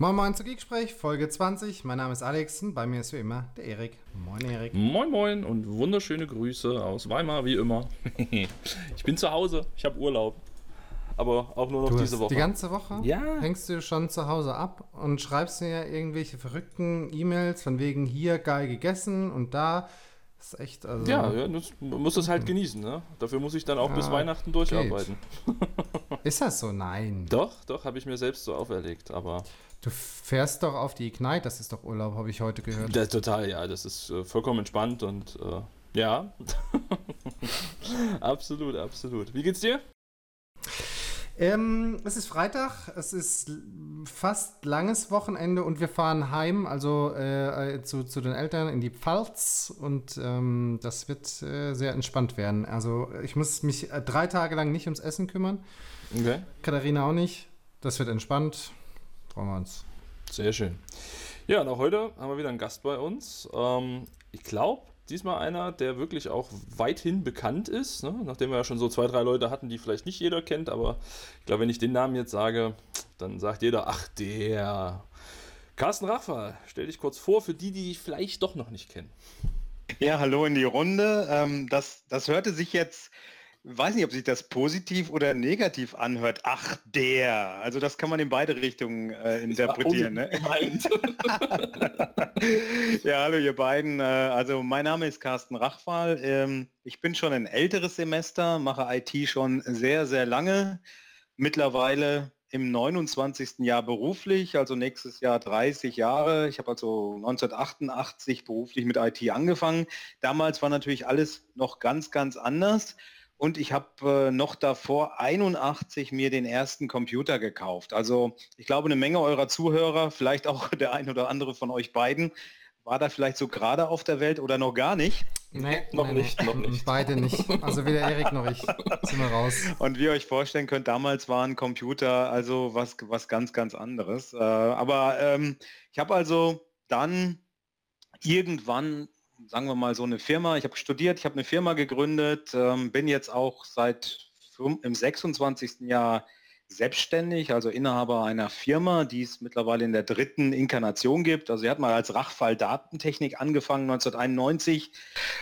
Moin Moin zu Geeksprech, Folge 20. Mein Name ist Alex und bei mir ist wie immer der Erik. Moin Erik. Moin Moin und wunderschöne Grüße aus Weimar, wie immer. ich bin zu Hause, ich habe Urlaub. Aber auch nur noch du diese Woche. Die ganze Woche? Ja. Hängst du schon zu Hause ab und schreibst dir ja irgendwelche verrückten E-Mails von wegen hier geil gegessen und da. Das ist echt, also. Ja, ja das, man muss das halt genießen, ne? Dafür muss ich dann auch ja, bis Weihnachten durcharbeiten. ist das so? Nein. Doch, doch, habe ich mir selbst so auferlegt, aber. Du fährst doch auf die Ignite, das ist doch Urlaub, habe ich heute gehört. Das, total, ja, das ist äh, vollkommen entspannt und äh, ja. absolut, absolut. Wie geht's dir? Ähm, es ist Freitag, es ist fast langes Wochenende und wir fahren heim, also äh, äh, zu, zu den Eltern in die Pfalz und ähm, das wird äh, sehr entspannt werden. Also ich muss mich äh, drei Tage lang nicht ums Essen kümmern. Okay. Katharina auch nicht. Das wird entspannt. Freuen wir uns. Sehr schön. Ja, und auch heute haben wir wieder einen Gast bei uns. Ähm, ich glaube, diesmal einer, der wirklich auch weithin bekannt ist, ne? nachdem wir ja schon so zwei, drei Leute hatten, die vielleicht nicht jeder kennt, aber ich glaube, wenn ich den Namen jetzt sage, dann sagt jeder, ach der. Carsten Rachfall, stell dich kurz vor für die, die dich vielleicht doch noch nicht kennen. Ja, hallo in die Runde. Ähm, das, das hörte sich jetzt weiß nicht, ob sich das positiv oder negativ anhört. Ach, der. Also das kann man in beide Richtungen äh, interpretieren. Ne? ja, hallo ihr beiden. Äh, also mein Name ist Carsten Rachwal. Ähm, ich bin schon ein älteres Semester, mache IT schon sehr, sehr lange. Mittlerweile im 29. Jahr beruflich, also nächstes Jahr 30 Jahre. Ich habe also 1988 beruflich mit IT angefangen. Damals war natürlich alles noch ganz, ganz anders. Und ich habe äh, noch davor 81 mir den ersten Computer gekauft. Also ich glaube, eine Menge eurer Zuhörer, vielleicht auch der ein oder andere von euch beiden, war da vielleicht so gerade auf der Welt oder noch gar nicht? Nee, noch nee, nicht, noch nicht. Beide nicht. Also weder Erik noch ich. Sind wir raus. Und wie ihr euch vorstellen könnt, damals waren Computer also was, was ganz, ganz anderes. Äh, aber ähm, ich habe also dann irgendwann sagen wir mal, so eine Firma. Ich habe studiert, ich habe eine Firma gegründet, ähm, bin jetzt auch seit im 26. Jahr selbstständig, also Inhaber einer Firma, die es mittlerweile in der dritten Inkarnation gibt. Also sie hat mal als Rachfall Datentechnik angefangen 1991,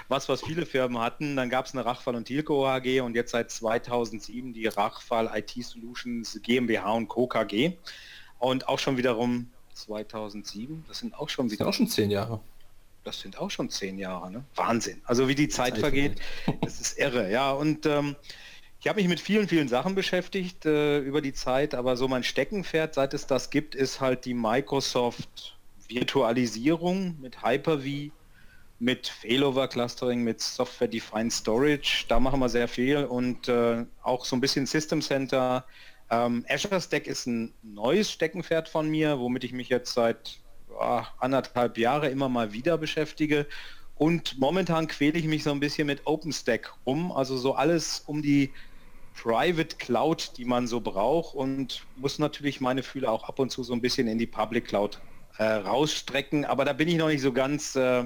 was was viele Firmen hatten. Dann gab es eine Rachfall und Tilco AG und jetzt seit 2007 die Rachfall IT Solutions GmbH und Co. KG. Und auch schon wiederum 2007, das sind auch schon wieder... auch schon zehn Jahre das sind auch schon zehn Jahre, ne? Wahnsinn. Also wie die Zeit, Zeit vergeht, das ist irre, ja. Und ähm, ich habe mich mit vielen, vielen Sachen beschäftigt äh, über die Zeit, aber so mein Steckenpferd, seit es das gibt, ist halt die Microsoft Virtualisierung mit Hyper-V, mit Failover Clustering, mit Software Defined Storage. Da machen wir sehr viel und äh, auch so ein bisschen System Center. Ähm, Azure Stack ist ein neues Steckenpferd von mir, womit ich mich jetzt seit anderthalb Jahre immer mal wieder beschäftige. Und momentan quäle ich mich so ein bisschen mit OpenStack rum, also so alles um die Private Cloud, die man so braucht und muss natürlich meine Fühler auch ab und zu so ein bisschen in die Public Cloud äh, rausstrecken. Aber da bin ich noch nicht so ganz, äh,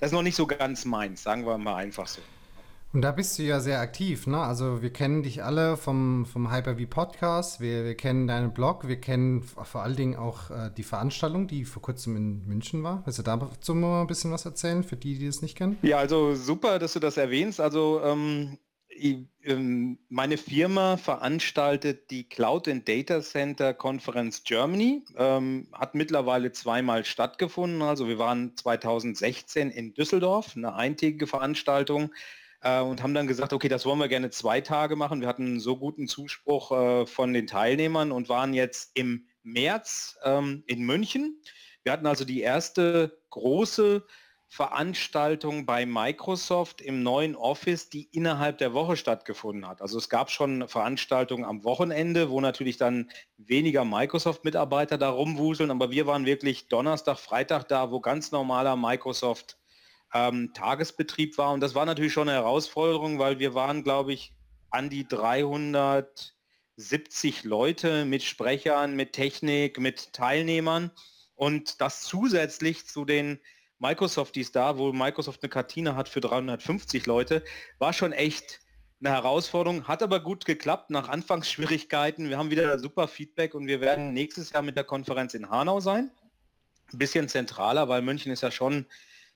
das ist noch nicht so ganz meins, sagen wir mal einfach so. Und da bist du ja sehr aktiv, ne? Also wir kennen dich alle vom, vom Hyper-V Podcast, wir, wir kennen deinen Blog, wir kennen vor allen Dingen auch äh, die Veranstaltung, die vor kurzem in München war. Willst du dazu mal ein bisschen was erzählen, für die, die es nicht kennen? Ja, also super, dass du das erwähnst. Also ähm, ich, ähm, meine Firma veranstaltet die Cloud and Data Center Conference Germany, ähm, hat mittlerweile zweimal stattgefunden. Also wir waren 2016 in Düsseldorf, eine eintägige Veranstaltung äh, und haben dann gesagt, okay, das wollen wir gerne zwei Tage machen. Wir hatten so guten Zuspruch äh, von den Teilnehmern und waren jetzt im März ähm, in München. Wir hatten also die erste große Veranstaltung bei Microsoft im neuen Office, die innerhalb der Woche stattgefunden hat. Also es gab schon Veranstaltungen am Wochenende, wo natürlich dann weniger Microsoft-Mitarbeiter da rumwuseln, aber wir waren wirklich Donnerstag, Freitag da, wo ganz normaler Microsoft ähm, Tagesbetrieb war. Und das war natürlich schon eine Herausforderung, weil wir waren, glaube ich, an die 370 Leute mit Sprechern, mit Technik, mit Teilnehmern. Und das zusätzlich zu den Microsoft, die da, wo Microsoft eine Kartine hat für 350 Leute, war schon echt eine Herausforderung, hat aber gut geklappt nach Anfangsschwierigkeiten. Wir haben wieder super Feedback und wir werden nächstes Jahr mit der Konferenz in Hanau sein. Ein bisschen zentraler, weil München ist ja schon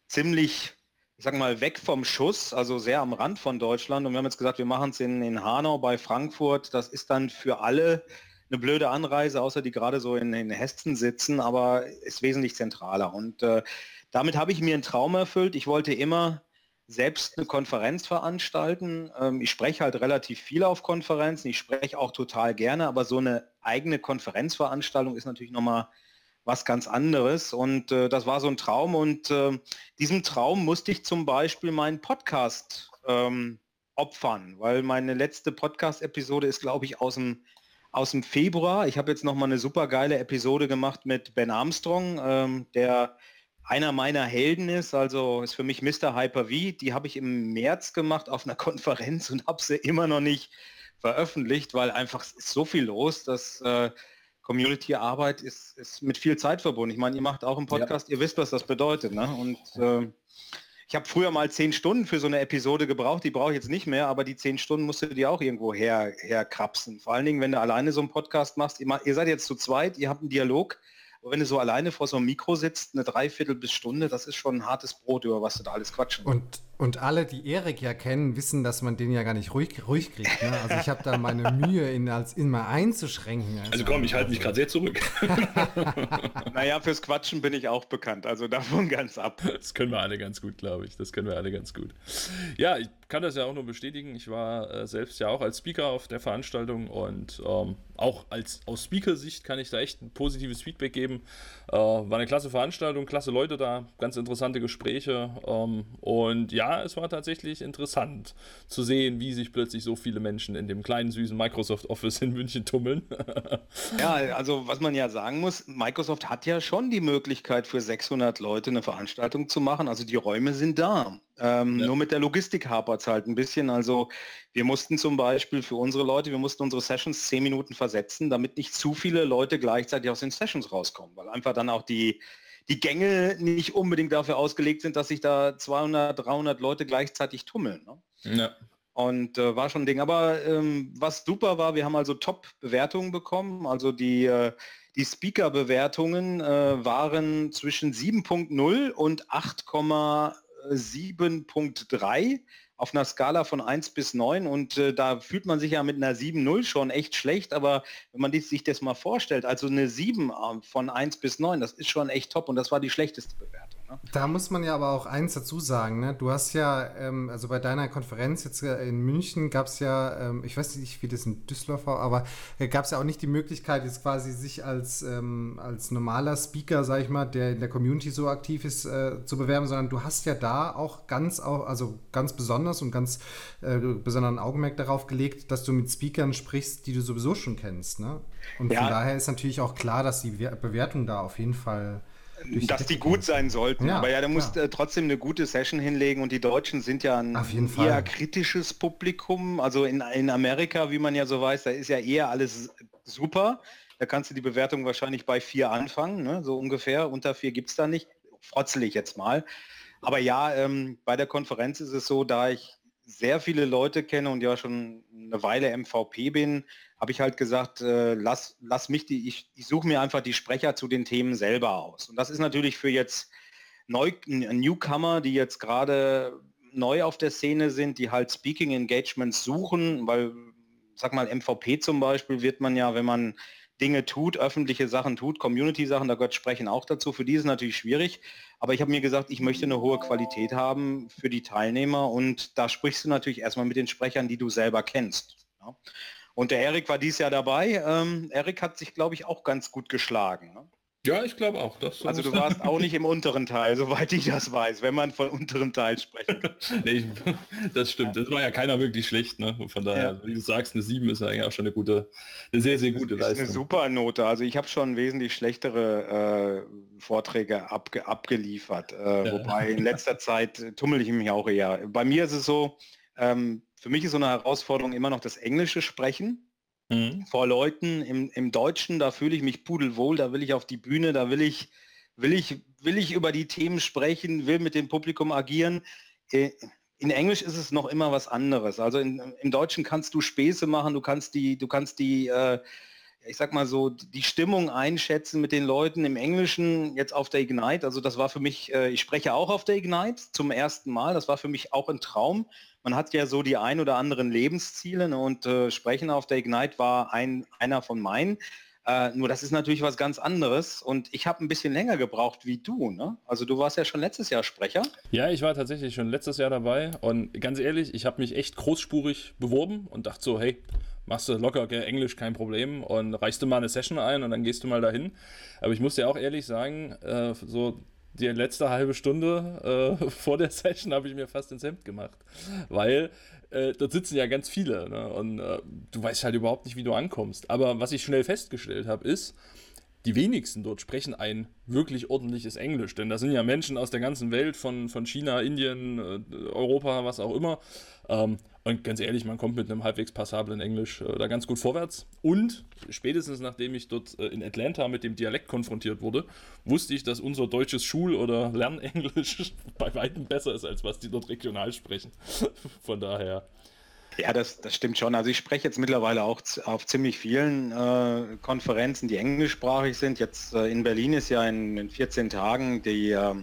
ziemlich, ich sag mal, weg vom Schuss, also sehr am Rand von Deutschland. Und wir haben jetzt gesagt, wir machen es in, in Hanau bei Frankfurt. Das ist dann für alle eine blöde Anreise, außer die gerade so in, in Hessen sitzen, aber ist wesentlich zentraler. Und äh, damit habe ich mir einen Traum erfüllt. Ich wollte immer selbst eine Konferenz veranstalten. Ähm, ich spreche halt relativ viel auf Konferenzen, ich spreche auch total gerne, aber so eine eigene Konferenzveranstaltung ist natürlich nochmal was ganz anderes und äh, das war so ein Traum und äh, diesem Traum musste ich zum Beispiel meinen Podcast ähm, opfern, weil meine letzte Podcast-Episode ist, glaube ich, aus dem, aus dem Februar. Ich habe jetzt nochmal eine super geile Episode gemacht mit Ben Armstrong, ähm, der einer meiner Helden ist, also ist für mich Mr. Hyper-V. Die habe ich im März gemacht auf einer Konferenz und habe sie immer noch nicht veröffentlicht, weil einfach so viel los, dass äh, Community-Arbeit ist, ist mit viel Zeit verbunden. Ich meine, ihr macht auch einen Podcast, ja. ihr wisst, was das bedeutet. Ne? Und äh, ich habe früher mal zehn Stunden für so eine Episode gebraucht, die brauche ich jetzt nicht mehr, aber die zehn Stunden musst du dir auch irgendwo her, herkrapsen. Vor allen Dingen, wenn du alleine so einen Podcast machst, ihr, ihr seid jetzt zu zweit, ihr habt einen Dialog, aber wenn du so alleine vor so einem Mikro sitzt, eine Dreiviertel bis Stunde, das ist schon ein hartes Brot, über was du da alles quatschen. Und, und alle, die Erik ja kennen, wissen, dass man den ja gar nicht ruhig, ruhig kriegt. Ne? Also ich habe da meine Mühe, ihn als immer einzuschränken. Also, also komm, ich halte mich gerade sehr zurück. naja, fürs Quatschen bin ich auch bekannt, also davon ganz ab. Das können wir alle ganz gut, glaube ich. Das können wir alle ganz gut. Ja, ich kann das ja auch nur bestätigen. Ich war äh, selbst ja auch als Speaker auf der Veranstaltung und ähm, auch als aus Speaker-Sicht kann ich da echt ein positives Feedback geben. Äh, war eine klasse Veranstaltung, klasse Leute da, ganz interessante Gespräche. Ähm, und ja, es war tatsächlich interessant zu sehen, wie sich plötzlich so viele Menschen in dem kleinen süßen Microsoft Office in München tummeln. ja, also was man ja sagen muss, Microsoft hat ja schon die Möglichkeit für 600 Leute eine Veranstaltung zu machen. Also die Räume sind da. Ähm, ja. Nur mit der Logistik hapert es halt ein bisschen. Also wir mussten zum Beispiel für unsere Leute, wir mussten unsere Sessions zehn Minuten versetzen, damit nicht zu viele Leute gleichzeitig aus den Sessions rauskommen, weil einfach dann auch die, die Gänge nicht unbedingt dafür ausgelegt sind, dass sich da 200, 300 Leute gleichzeitig tummeln. Ne? Ja. Und äh, war schon ein Ding. Aber ähm, was super war, wir haben also Top-Bewertungen bekommen. Also die, äh, die Speaker-Bewertungen äh, waren zwischen 7.0 und 8, 7.3 auf einer Skala von 1 bis 9 und äh, da fühlt man sich ja mit einer 7.0 schon echt schlecht, aber wenn man sich das mal vorstellt, also eine 7 äh, von 1 bis 9, das ist schon echt top. Und das war die schlechteste Bewertung. Da muss man ja aber auch eins dazu sagen, ne? du hast ja, ähm, also bei deiner Konferenz jetzt äh, in München gab es ja, ähm, ich weiß nicht, wie das in Düsseldorf war, aber äh, gab es ja auch nicht die Möglichkeit, jetzt quasi sich als, ähm, als normaler Speaker, sag ich mal, der in der Community so aktiv ist, äh, zu bewerben, sondern du hast ja da auch ganz, auch, also ganz besonders besonders und ganz äh, besonderen Augenmerk darauf gelegt, dass du mit Speakern sprichst, die du sowieso schon kennst. Ne? Und ja. von daher ist natürlich auch klar, dass die Bewertung da auf jeden Fall dass die gut sein sollten. Ja, Aber ja, du musst äh, trotzdem eine gute Session hinlegen und die Deutschen sind ja ein eher kritisches Publikum. Also in, in Amerika, wie man ja so weiß, da ist ja eher alles super. Da kannst du die Bewertung wahrscheinlich bei vier anfangen, ne? so ungefähr. Unter vier gibt es da nicht. Frotzel ich jetzt mal. Aber ja, ähm, bei der Konferenz ist es so, da ich sehr viele Leute kenne und ja schon eine Weile MVP bin, habe ich halt gesagt, äh, lass, lass mich die, ich, ich suche mir einfach die Sprecher zu den Themen selber aus. Und das ist natürlich für jetzt Neu, Newcomer, die jetzt gerade neu auf der Szene sind, die halt Speaking Engagements suchen, weil, sag mal, MVP zum Beispiel wird man ja, wenn man Dinge tut, öffentliche Sachen tut, Community-Sachen, da gehört Sprechen auch dazu. Für die ist es natürlich schwierig, aber ich habe mir gesagt, ich möchte eine hohe Qualität haben für die Teilnehmer und da sprichst du natürlich erstmal mit den Sprechern, die du selber kennst. Ja. Und der Erik war dies Jahr dabei. Ähm, Erik hat sich, glaube ich, auch ganz gut geschlagen. Ne? Ja, ich glaube auch. Das also du warst auch nicht im unteren Teil, soweit ich das weiß, wenn man von unteren Teil sprechen kann. nee, das stimmt. Das war ja keiner wirklich schlecht. Ne? Von daher, ja. wie du sagst, eine 7 ist ja eigentlich auch schon eine gute, eine sehr, sehr gute das ist Leistung. Eine super Note. Also ich habe schon wesentlich schlechtere äh, Vorträge abge abgeliefert. Äh, ja. Wobei in letzter Zeit tummel ich mich auch eher. Bei mir ist es so, ähm, für mich ist so eine Herausforderung immer noch das englische Sprechen. Mhm. Vor Leuten im, im Deutschen, da fühle ich mich pudelwohl, da will ich auf die Bühne, da will ich, will ich, will ich über die Themen sprechen, will mit dem Publikum agieren. Äh, in Englisch ist es noch immer was anderes. Also in, im Deutschen kannst du Späße machen, du kannst die, du kannst die, äh, ich sag mal so, die Stimmung einschätzen mit den Leuten. Im Englischen jetzt auf der Ignite, also das war für mich, äh, ich spreche auch auf der Ignite zum ersten Mal, das war für mich auch ein Traum. Man hat ja so die ein oder anderen Lebensziele ne, und äh, Sprechen auf der Ignite war ein, einer von meinen. Äh, nur das ist natürlich was ganz anderes und ich habe ein bisschen länger gebraucht wie du. Ne? Also du warst ja schon letztes Jahr Sprecher. Ja, ich war tatsächlich schon letztes Jahr dabei und ganz ehrlich, ich habe mich echt großspurig beworben und dachte so, hey, machst du locker gell, Englisch kein Problem und reichst du mal eine Session ein und dann gehst du mal dahin. Aber ich muss dir auch ehrlich sagen, äh, so die letzte halbe Stunde äh, vor der Session habe ich mir fast ins Hemd gemacht, weil äh, dort sitzen ja ganz viele ne? und äh, du weißt halt überhaupt nicht, wie du ankommst. Aber was ich schnell festgestellt habe, ist, die wenigsten dort sprechen ein wirklich ordentliches Englisch, denn da sind ja Menschen aus der ganzen Welt, von, von China, Indien, äh, Europa, was auch immer. Ähm, und ganz ehrlich, man kommt mit einem halbwegs passablen Englisch äh, da ganz gut vorwärts. Und spätestens nachdem ich dort äh, in Atlanta mit dem Dialekt konfrontiert wurde, wusste ich, dass unser deutsches Schul- oder Lernenglisch bei weitem besser ist, als was die dort regional sprechen. Von daher. Ja, das, das stimmt schon. Also ich spreche jetzt mittlerweile auch auf ziemlich vielen äh, Konferenzen, die englischsprachig sind. Jetzt äh, in Berlin ist ja in, in 14 Tagen die, äh,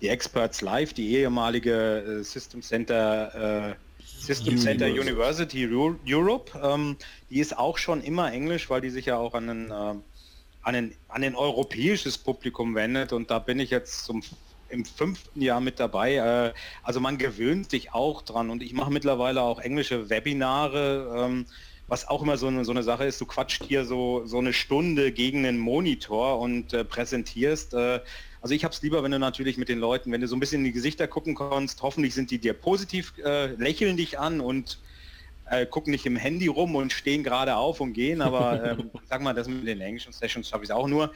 die Experts Live, die ehemalige äh, System Center äh, System Center University Europe, ähm, die ist auch schon immer Englisch, weil die sich ja auch an ein, äh, an ein, an ein europäisches Publikum wendet und da bin ich jetzt zum im fünften Jahr mit dabei. Äh, also man gewöhnt sich auch dran und ich mache mittlerweile auch englische Webinare, ähm, was auch immer so eine, so eine Sache ist. Du quatscht hier so, so eine Stunde gegen einen Monitor und äh, präsentierst. Äh, also ich habe es lieber, wenn du natürlich mit den Leuten, wenn du so ein bisschen in die Gesichter gucken kannst, hoffentlich sind die dir positiv, lächeln dich an und gucken nicht im Handy rum und stehen gerade auf und gehen, aber ähm, sag mal, das mit den englischen Sessions habe ich auch nur.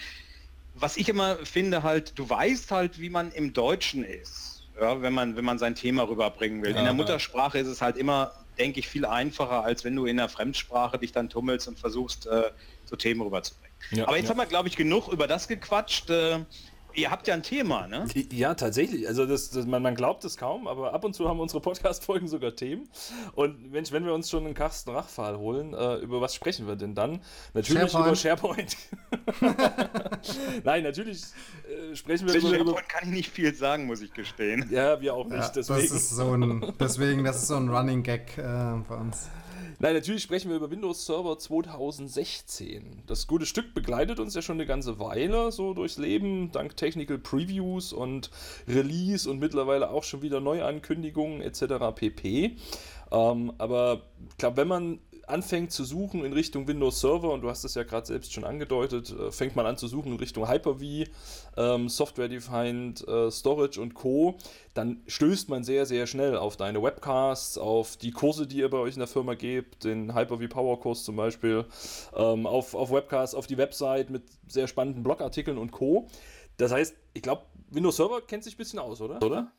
Was ich immer finde halt, du weißt halt, wie man im Deutschen ist, ja, wenn man wenn man sein Thema rüberbringen will. Ja, in der Muttersprache ist es halt immer, denke ich, viel einfacher, als wenn du in der Fremdsprache dich dann tummelst und versuchst, äh, so Themen rüberzubringen. Ja, aber jetzt haben wir, glaube ich, genug über das gequatscht. Äh, Ihr habt ja ein Thema, ne? Ja, tatsächlich. Also das, das man, man, glaubt es kaum, aber ab und zu haben unsere Podcast-Folgen sogar Themen. Und Mensch, wenn wir uns schon einen Carsten Rachfahl holen, äh, über was sprechen wir denn dann? Natürlich SharePoint. über SharePoint. Nein, natürlich äh, sprechen wir über SharePoint kann ich nicht viel sagen, muss ich gestehen. Ja, wir auch nicht. Ja, deswegen. Das ist so ein, deswegen, das ist so ein Running Gag äh, bei uns. Nein, natürlich sprechen wir über Windows Server 2016. Das gute Stück begleitet uns ja schon eine ganze Weile so durchs Leben, dank Technical Previews und Release und mittlerweile auch schon wieder Neuankündigungen etc. pp. Ähm, aber ich glaube, wenn man anfängt zu suchen in Richtung Windows Server, und du hast es ja gerade selbst schon angedeutet, äh, fängt man an zu suchen in Richtung Hyper-V, ähm, Software-Defined äh, Storage und Co., dann stößt man sehr, sehr schnell auf deine Webcasts, auf die Kurse, die ihr bei euch in der Firma gebt, den Hyper-V Power-Kurs zum Beispiel, ähm, auf, auf Webcasts, auf die Website mit sehr spannenden Blogartikeln und Co. Das heißt, ich glaube, Windows Server kennt sich ein bisschen aus, oder? oder?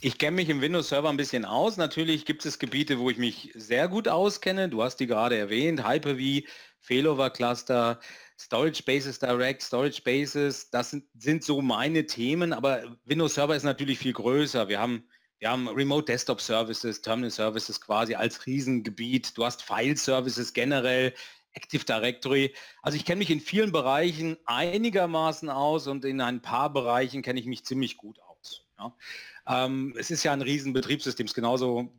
Ich kenne mich im Windows Server ein bisschen aus. Natürlich gibt es Gebiete, wo ich mich sehr gut auskenne. Du hast die gerade erwähnt, Hyper-V, Failover Cluster, Storage Bases Direct, Storage Bases, das sind, sind so meine Themen, aber Windows Server ist natürlich viel größer. Wir haben, wir haben Remote Desktop Services, Terminal Services quasi als Riesengebiet. Du hast File Services generell, Active Directory. Also ich kenne mich in vielen Bereichen einigermaßen aus und in ein paar Bereichen kenne ich mich ziemlich gut aus. Ja. Ähm, es ist ja ein riesen Betriebssystem, genauso,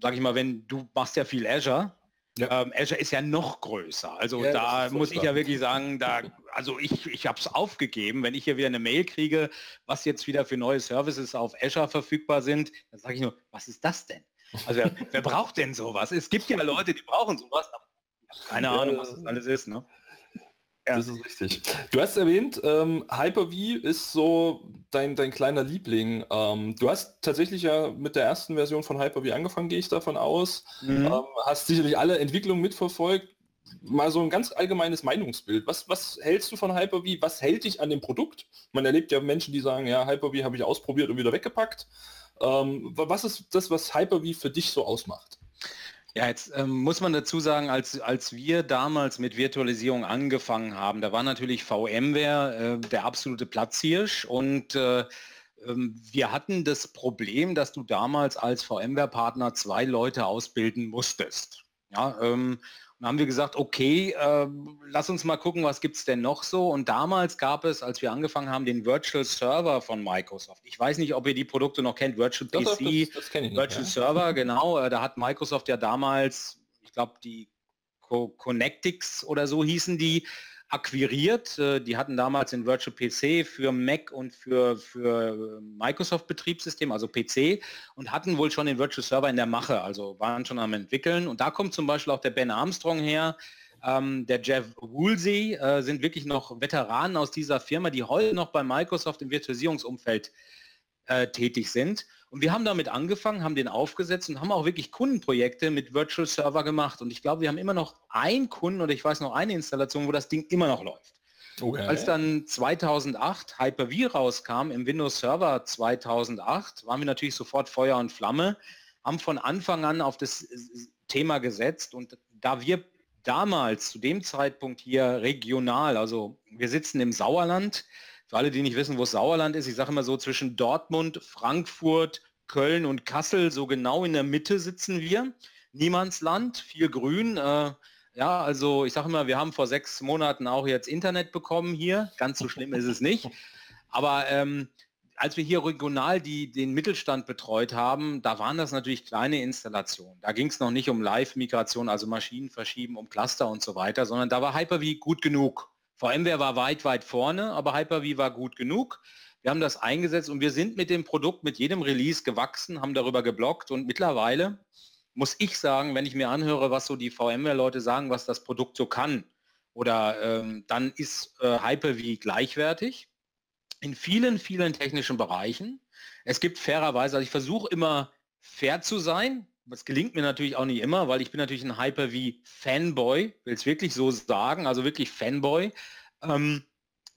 sage ich mal, wenn du machst ja viel Azure. Ja. Ähm, Azure ist ja noch größer. Also ja, da muss ich ja wirklich sagen, da, also ich, ich habe es aufgegeben, wenn ich hier wieder eine Mail kriege, was jetzt wieder für neue Services auf Azure verfügbar sind, dann sage ich nur, was ist das denn? Also wer, wer braucht denn sowas? Es gibt ja Leute, die brauchen sowas, aber keine ja, Ahnung, was das alles ist, ne? Ja. Das ist richtig. Du hast erwähnt, ähm, Hyper-V ist so dein, dein kleiner Liebling. Ähm, du hast tatsächlich ja mit der ersten Version von Hyper-V angefangen, gehe ich davon aus. Mhm. Ähm, hast sicherlich alle Entwicklungen mitverfolgt. Mal so ein ganz allgemeines Meinungsbild. Was, was hältst du von Hyper-V? Was hält dich an dem Produkt? Man erlebt ja Menschen, die sagen, ja, Hyper-V habe ich ausprobiert und wieder weggepackt. Ähm, was ist das, was Hyper-V für dich so ausmacht? Ja, jetzt ähm, muss man dazu sagen, als, als wir damals mit Virtualisierung angefangen haben, da war natürlich VMware äh, der absolute Platzhirsch und äh, Ähm, wir hatten das Problem, dass du damals als VMware-Partner zwei Leute ausbilden musstest. Ja, ähm, und haben wir gesagt, okay, äh, lass uns mal gucken, was gibt es denn noch so. Und damals gab es, als wir angefangen haben, den Virtual Server von Microsoft. Ich weiß nicht, ob ihr die Produkte noch kennt, Virtual PC, das, das kenn ich nicht, Virtual ja. Server, genau. Äh, da hat Microsoft ja damals, ich glaube, die Co Connectix oder so hießen die, akquiriert. Äh, Die hatten damals den Virtual PC für Mac und für, für Microsoft Betriebssystem, also PC, und hatten wohl schon den Virtual Server in der Mache, also waren schon am entwickeln. Und da kommt zum Beispiel auch der Ben Armstrong her, ähm, der Jeff Woolsey, äh, sind wirklich noch Veteranen aus dieser Firma, die heute noch bei Microsoft im Virtualisierungsumfeld äh, tätig sind. Und wir haben damit angefangen, haben den aufgesetzt und haben auch wirklich Kundenprojekte mit Virtual Server gemacht. Und ich glaube, wir haben immer noch einen Kunden oder ich weiß noch eine Installation, wo das Ding immer noch läuft. Okay. Als dann 2008 Hyper-V rauskam im Windows Server 2008, waren wir natürlich sofort Feuer und Flamme, haben von Anfang an auf das Thema gesetzt und da wir damals zu dem Zeitpunkt hier regional, also wir sitzen im Sauerland, für alle, die nicht wissen, wo Sauerland ist, ich sage immer so zwischen Dortmund, Frankfurt, Köln und Kassel, so genau in der Mitte sitzen wir. Niemandsland, viel Grün. Äh, ja, also ich sage immer, wir haben vor sechs Monaten auch jetzt Internet bekommen hier. Ganz so schlimm ist es nicht. Aber ähm, als wir hier regional die, den Mittelstand betreut haben, da waren das natürlich kleine Installationen. Da ging es noch nicht um Live-Migration, also Maschinen verschieben, um Cluster und so weiter, sondern da war Hyper-V gut genug. VMware war weit, weit vorne, aber Hyper-V war gut genug. Wir haben das eingesetzt und wir sind mit dem Produkt mit jedem Release gewachsen, haben darüber geblockt und mittlerweile muss ich sagen, wenn ich mir anhöre, was so die VMware-Leute sagen, was das Produkt so kann, oder ähm, dann ist äh, Hyper-V gleichwertig in vielen, vielen technischen Bereichen. Es gibt fairerweise, also ich versuche immer fair zu sein. Das gelingt mir natürlich auch nicht immer, weil ich bin natürlich ein Hyper-V-Fanboy, will es wirklich so sagen, also wirklich Fanboy. Ähm,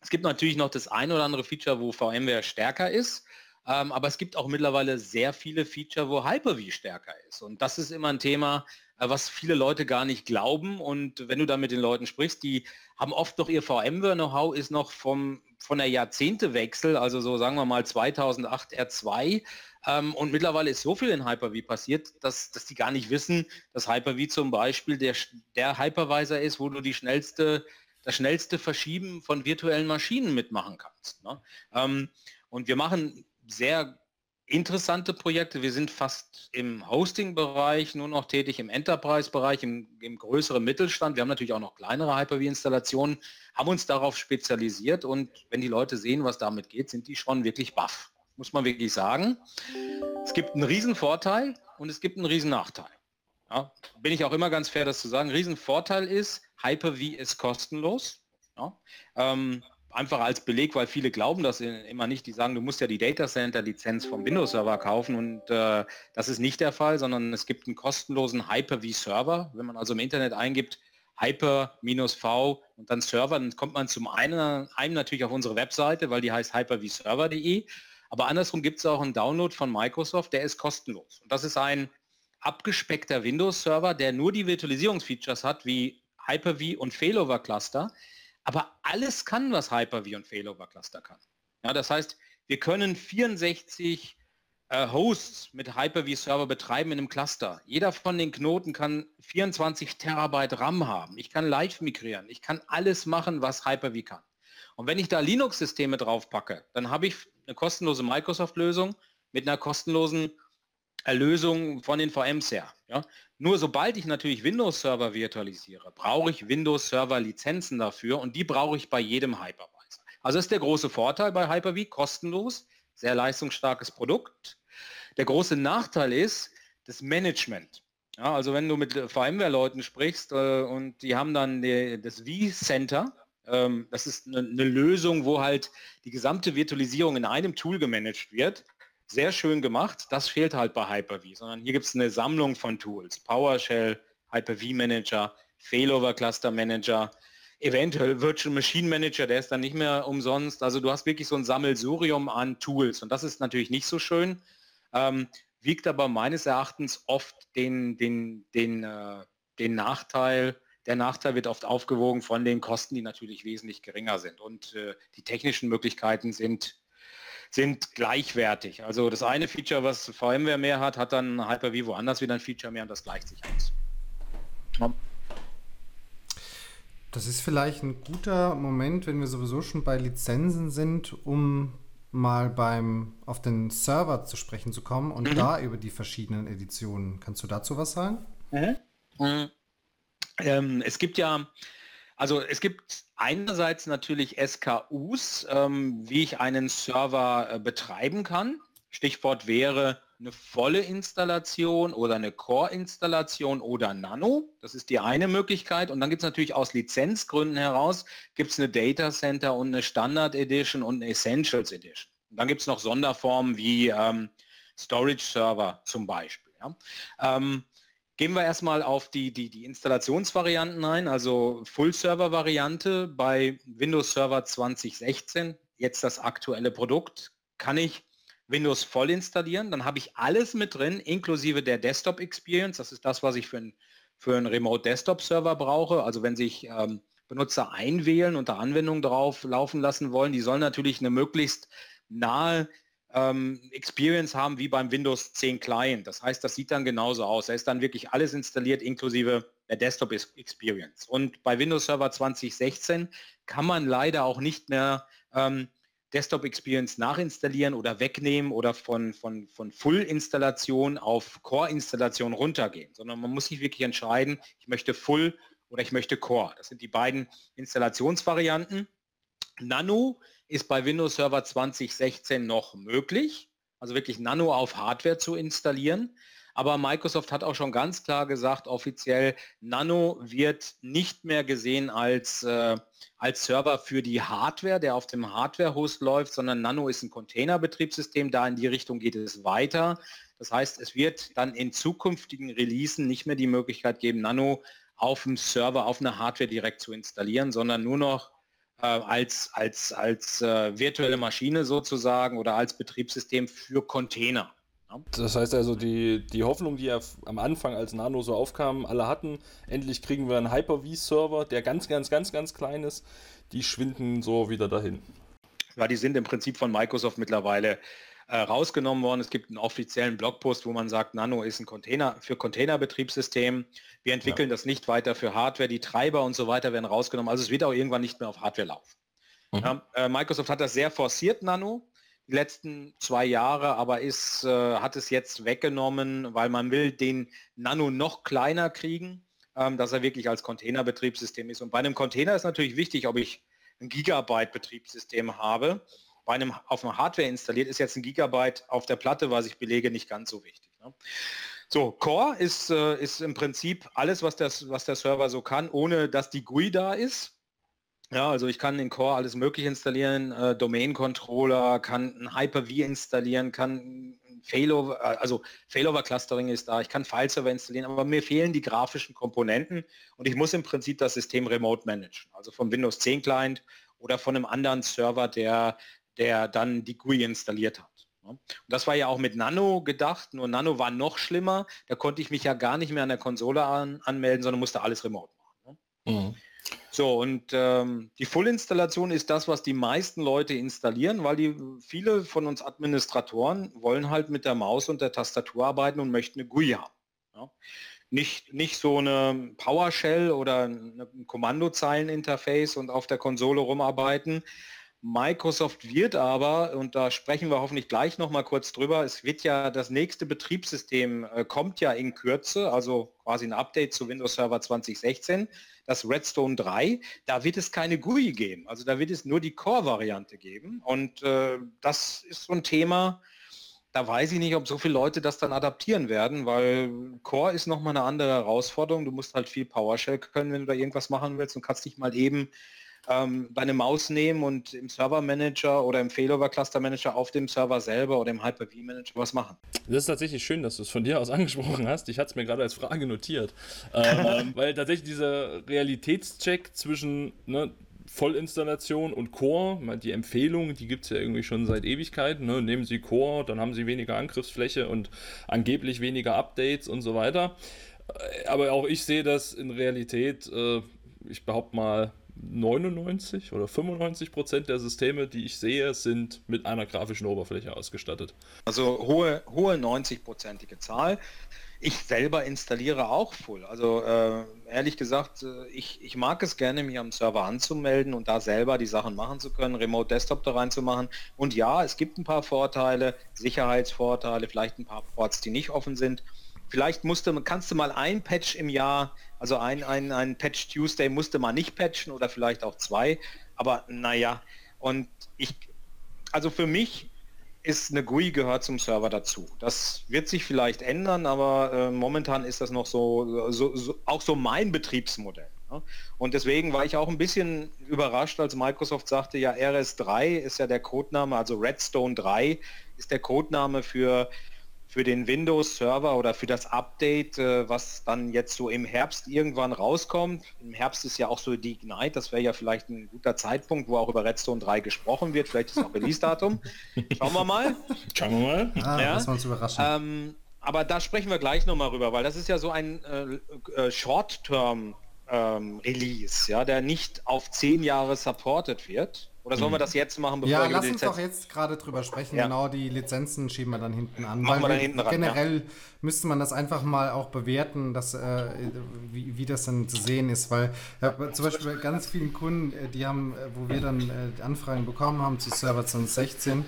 es gibt natürlich noch das ein oder andere Feature, wo VMware stärker ist, ähm, aber es gibt auch mittlerweile sehr viele Feature, wo Hyper-V stärker ist. Und das ist immer ein Thema, äh, was viele Leute gar nicht glauben. Und wenn du da mit den Leuten sprichst, die haben oft noch ihr VMware-Know-how ist noch vom, von der Jahrzehntewechsel, also so sagen wir mal 2008 R2. Ähm, und mittlerweile ist so viel in Hyper-V passiert, dass, dass die gar nicht wissen, dass Hyper-V zum Beispiel der, der Hypervisor ist, wo du die schnellste, das schnellste Verschieben von virtuellen Maschinen mitmachen kannst. Ne? Ähm, und wir machen sehr interessante Projekte. Wir sind fast im Hosting-Bereich nur noch tätig, im Enterprise-Bereich, im, im, größeren Mittelstand. Wir haben natürlich auch noch kleinere Hyper-V-Installationen, haben uns darauf spezialisiert und wenn die Leute sehen, was damit geht, sind die schon wirklich baff, muss man wirklich sagen. Es gibt einen riesen Vorteil und es gibt einen riesen Nachteil. Ja, bin ich auch immer ganz fair, das zu sagen. Riesenvorteil ist, Hyper-V ist kostenlos. Ja, ähm, einfach als Beleg, weil viele glauben das immer nicht. Die sagen, du musst ja die Data Center Lizenz vom Windows Server kaufen und äh, das ist nicht der Fall, sondern es gibt einen kostenlosen Hyper-V Server. Wenn man also im Internet eingibt, Hyper-V und dann Server, dann kommt man zum einen, einen natürlich auf unsere Webseite, weil die heißt hypervserver.de. Aber andersrum gibt es auch einen Download von Microsoft, der ist kostenlos. Und das ist ein abgespeckter Windows-Server, der nur die Virtualisierungsfeatures hat, wie Hyper-V und Failover Cluster, aber alles kann, was Hyper-V und Failover Cluster kann. Ja, das heißt, wir können 64 äh, Hosts mit Hyper-V Server betreiben in einem Cluster. Jeder von den Knoten kann 24 Terabyte RAM haben. Ich kann live migrieren. Ich kann alles machen, was Hyper-V kann. Und wenn ich da Linux-Systeme drauf packe, dann habe ich eine kostenlose Microsoft-Lösung mit einer kostenlosen Lösung von den VMs her. Ja? Nur sobald ich natürlich Windows-Server virtualisiere, brauche ich Windows-Server-Lizenzen dafür und die brauche ich bei jedem Hypervisor. Also ist der große Vorteil bei Hyper-V, kostenlos, sehr leistungsstarkes Produkt. Der große Nachteil ist das Management. Ja, also wenn du mit VMware-Leuten sprichst äh, und die haben dann die, das V-Center, ähm, das ist eine, eine Lösung, wo halt die gesamte Virtualisierung in einem Tool gemanagt wird, sehr schön gemacht. Das fehlt halt bei Hyper-V, sondern hier gibt es eine Sammlung von Tools. PowerShell, Hyper-V Manager, Failover Cluster Manager, eventuell Virtual Machine Manager, der ist dann nicht mehr umsonst. Also du hast wirklich so ein Sammelsurium an Tools und das ist natürlich nicht so schön, ähm, wiegt aber meines Erachtens oft den, den, den, äh, den Nachteil, der Nachteil wird oft aufgewogen von den Kosten, die natürlich wesentlich geringer sind. Und äh, die technischen Möglichkeiten sind sind gleichwertig. Also das eine Feature, was VMware mehr hat, hat dann Hyper-V woanders wieder ein Feature mehr und das gleicht sich aus. Ja. Das ist vielleicht ein guter Moment, wenn wir sowieso schon bei Lizenzen sind, um mal beim auf den Server zu sprechen zu kommen und mhm. da über die verschiedenen Editionen. Kannst du dazu was sagen? Mhm. Mhm. Ähm, es gibt ja, also es gibt einerseits natürlich SKUs, ähm, wie ich einen Server äh, betreiben kann. Stichwort wäre eine volle Installation oder eine Core-Installation oder Nano. Das ist die eine Möglichkeit. Und dann gibt es natürlich aus Lizenzgründen heraus, gibt es eine Data Center und eine Standard Edition und eine Essentials Edition. Und dann gibt es noch Sonderformen wie ähm, Storage Server zum Beispiel. Ja. Ähm, gehen wir erstmal auf die, die, die Installationsvarianten ein, also Full-Server-Variante bei Windows Server 2016, jetzt das aktuelle Produkt, kann ich Windows voll installieren, dann habe ich alles mit drin, inklusive der Desktop Experience. Das ist das, was ich für, ein, für einen Remote Desktop Server brauche. Also wenn sich ähm, Benutzer einwählen und da Anwendungen drauf laufen lassen wollen, die sollen natürlich eine möglichst nahe ähm, Experience haben wie beim Windows 10 Client. Das heißt, das sieht dann genauso aus. Da ist dann wirklich alles installiert inklusive der Desktop Experience. Und bei Windows Server 2016 kann man leider auch nicht mehr ähm, Desktop Experience nachinstallieren oder wegnehmen oder von, von, von Full-Installation auf Core-Installation runtergehen, sondern man muss sich wirklich entscheiden, ich möchte Full oder ich möchte Core. Das sind die beiden Installationsvarianten. Nano ist bei Windows Server 2016 noch möglich, also wirklich Nano auf Hardware zu installieren. Aber Microsoft hat auch schon ganz klar gesagt, offiziell, Nano wird nicht mehr gesehen als, äh, als Server für die Hardware, der auf dem Hardware-Host läuft, sondern Nano ist ein Container-Betriebssystem. Da in die Richtung geht es weiter. Das heißt, es wird dann in zukünftigen Releasen nicht mehr die Möglichkeit geben, Nano auf dem Server, auf einer Hardware direkt zu installieren, sondern nur noch äh, als, als, als äh, virtuelle Maschine sozusagen oder als Betriebssystem für Container. Das heißt also, die, die Hoffnung, die ja am Anfang als Nano so aufkam, alle hatten, endlich kriegen wir einen Hyper-V-Server, der ganz, ganz, ganz, ganz klein ist, die schwinden so wieder dahin. Ja, die sind im Prinzip von Microsoft mittlerweile äh, rausgenommen worden. Es gibt einen offiziellen Blogpost, wo man sagt, Nano ist ein Container für Containerbetriebssystem. Wir entwickeln ja. das nicht weiter für Hardware. Die Treiber und so weiter werden rausgenommen. Also es wird auch irgendwann nicht mehr auf Hardware laufen. Mhm. Ja, äh, Microsoft hat das sehr forciert, Nano die letzten zwei Jahre, aber ist, äh, hat es jetzt weggenommen, weil man will den Nano noch kleiner kriegen, ähm, dass er wirklich als Containerbetriebssystem ist. Und bei einem Container ist natürlich wichtig, ob ich ein Gigabyte Betriebssystem habe. Bei einem auf einer Hardware installiert ist jetzt ein Gigabyte auf der Platte, was ich belege, nicht ganz so wichtig. Ne? So, Core ist, äh, ist im Prinzip alles, was, das, was der Server so kann, ohne dass die GUI da ist. Ja, also ich kann in Core alles mögliche installieren, äh, Domain-Controller, kann ein Hyper-V installieren, kann Failover, äh, also Failover-Clustering ist da, ich kann File-Server installieren, aber mir fehlen die grafischen Komponenten und ich muss im Prinzip das System remote managen, also vom Windows 10 Client oder von einem anderen Server, der, der dann die GUI installiert hat. Und das war ja auch mit Nano gedacht, nur Nano war noch schlimmer, da konnte ich mich ja gar nicht mehr an der Konsole an, anmelden, sondern musste alles remote machen. Ne? Mhm. So, und ähm, die Full-Installation ist das, was die meisten Leute installieren, weil die viele von uns Administratoren wollen halt mit der Maus und der Tastatur arbeiten und möchten eine GUI haben. Ja? Nicht, nicht so eine PowerShell oder ein Kommandozeilen-Interface und auf der Konsole rumarbeiten. Microsoft wird aber, und da sprechen wir hoffentlich gleich noch mal kurz drüber, es wird ja das nächste Betriebssystem äh, kommt ja in Kürze, also quasi ein Update zu Windows Server 2016 das Redstone 3, da wird es keine GUI geben. Also da wird es nur die Core-Variante geben. Und äh, das ist so ein Thema, da weiß ich nicht, ob so viele Leute das dann adaptieren werden, weil Core ist nochmal eine andere Herausforderung. Du musst halt viel PowerShell können, wenn du da irgendwas machen willst und kannst nicht mal eben ähm, deine Maus nehmen und im Server Manager oder im Failover Cluster Manager auf dem Server selber oder im Hyper-V Manager was machen. Das ist tatsächlich schön, dass du es von dir aus angesprochen hast. Ich hatte es mir gerade als Frage notiert. ähm, weil tatsächlich dieser Realitätscheck zwischen ne, Vollinstallation und Core, die Empfehlung, die gibt es ja irgendwie schon seit Ewigkeiten. Ne? Nehmen Sie Core, dann haben Sie weniger Angriffsfläche und angeblich weniger Updates und so weiter. Äh, aber auch ich sehe das in Realität, äh, ich behaupte mal, 99 oder 95 Prozent der Systeme, die ich sehe, sind mit einer grafischen Oberfläche ausgestattet. Also hohe, hohe 90-prozentige Zahl. Ich selber installiere auch Full. Also äh, ehrlich gesagt, äh, ich, ich mag es gerne, mich am Server anzumelden und da selber die Sachen machen zu können, Remote Desktop da reinzumachen. Und ja, es gibt ein paar Vorteile, Sicherheitsvorteile, vielleicht ein paar Ports, die nicht offen sind. Vielleicht musste, kannst du mal ein Patch im Jahr, also ein, ein, ein Patch Tuesday musste man nicht patchen oder vielleicht auch zwei. Aber naja, und ich, also für mich ist eine GUI gehört zum Server dazu. Das wird sich vielleicht ändern, aber äh, momentan ist das noch so, so, so, auch so mein Betriebsmodell. Ne? Und deswegen war ich auch ein bisschen überrascht, als Microsoft sagte, ja, RS3 ist ja der Codename, also Redstone 3 ist der Codename für für den Windows-Server oder für das Update, äh, was dann jetzt so im Herbst irgendwann rauskommt. Im Herbst ist ja auch so die Ignite, das wäre ja vielleicht ein guter Zeitpunkt, wo auch über Redstone 3 gesprochen wird. Vielleicht ist auch Release-Datum. Schauen wir mal. Schauen wir mal. Ah, ja. uns überraschen. Ähm, aber da sprechen wir gleich nochmal rüber, weil das ist ja so ein äh, äh, Short-Term ähm, Release, ja, der nicht auf zehn Jahre supported wird. Oder sollen wir mhm. das jetzt machen, bevor Ja, lass uns doch jetzt gerade drüber sprechen. Ja. Genau, die Lizenzen schieben wir dann hinten an. Machen wir dann hinten ran, generell ja. müsste man das einfach mal auch bewerten, dass, äh, wie, wie das dann zu sehen ist. Weil ja, zum Beispiel bei ganz vielen Kunden, äh, die haben, äh, wo wir dann äh, Anfragen bekommen haben zu Server 2016,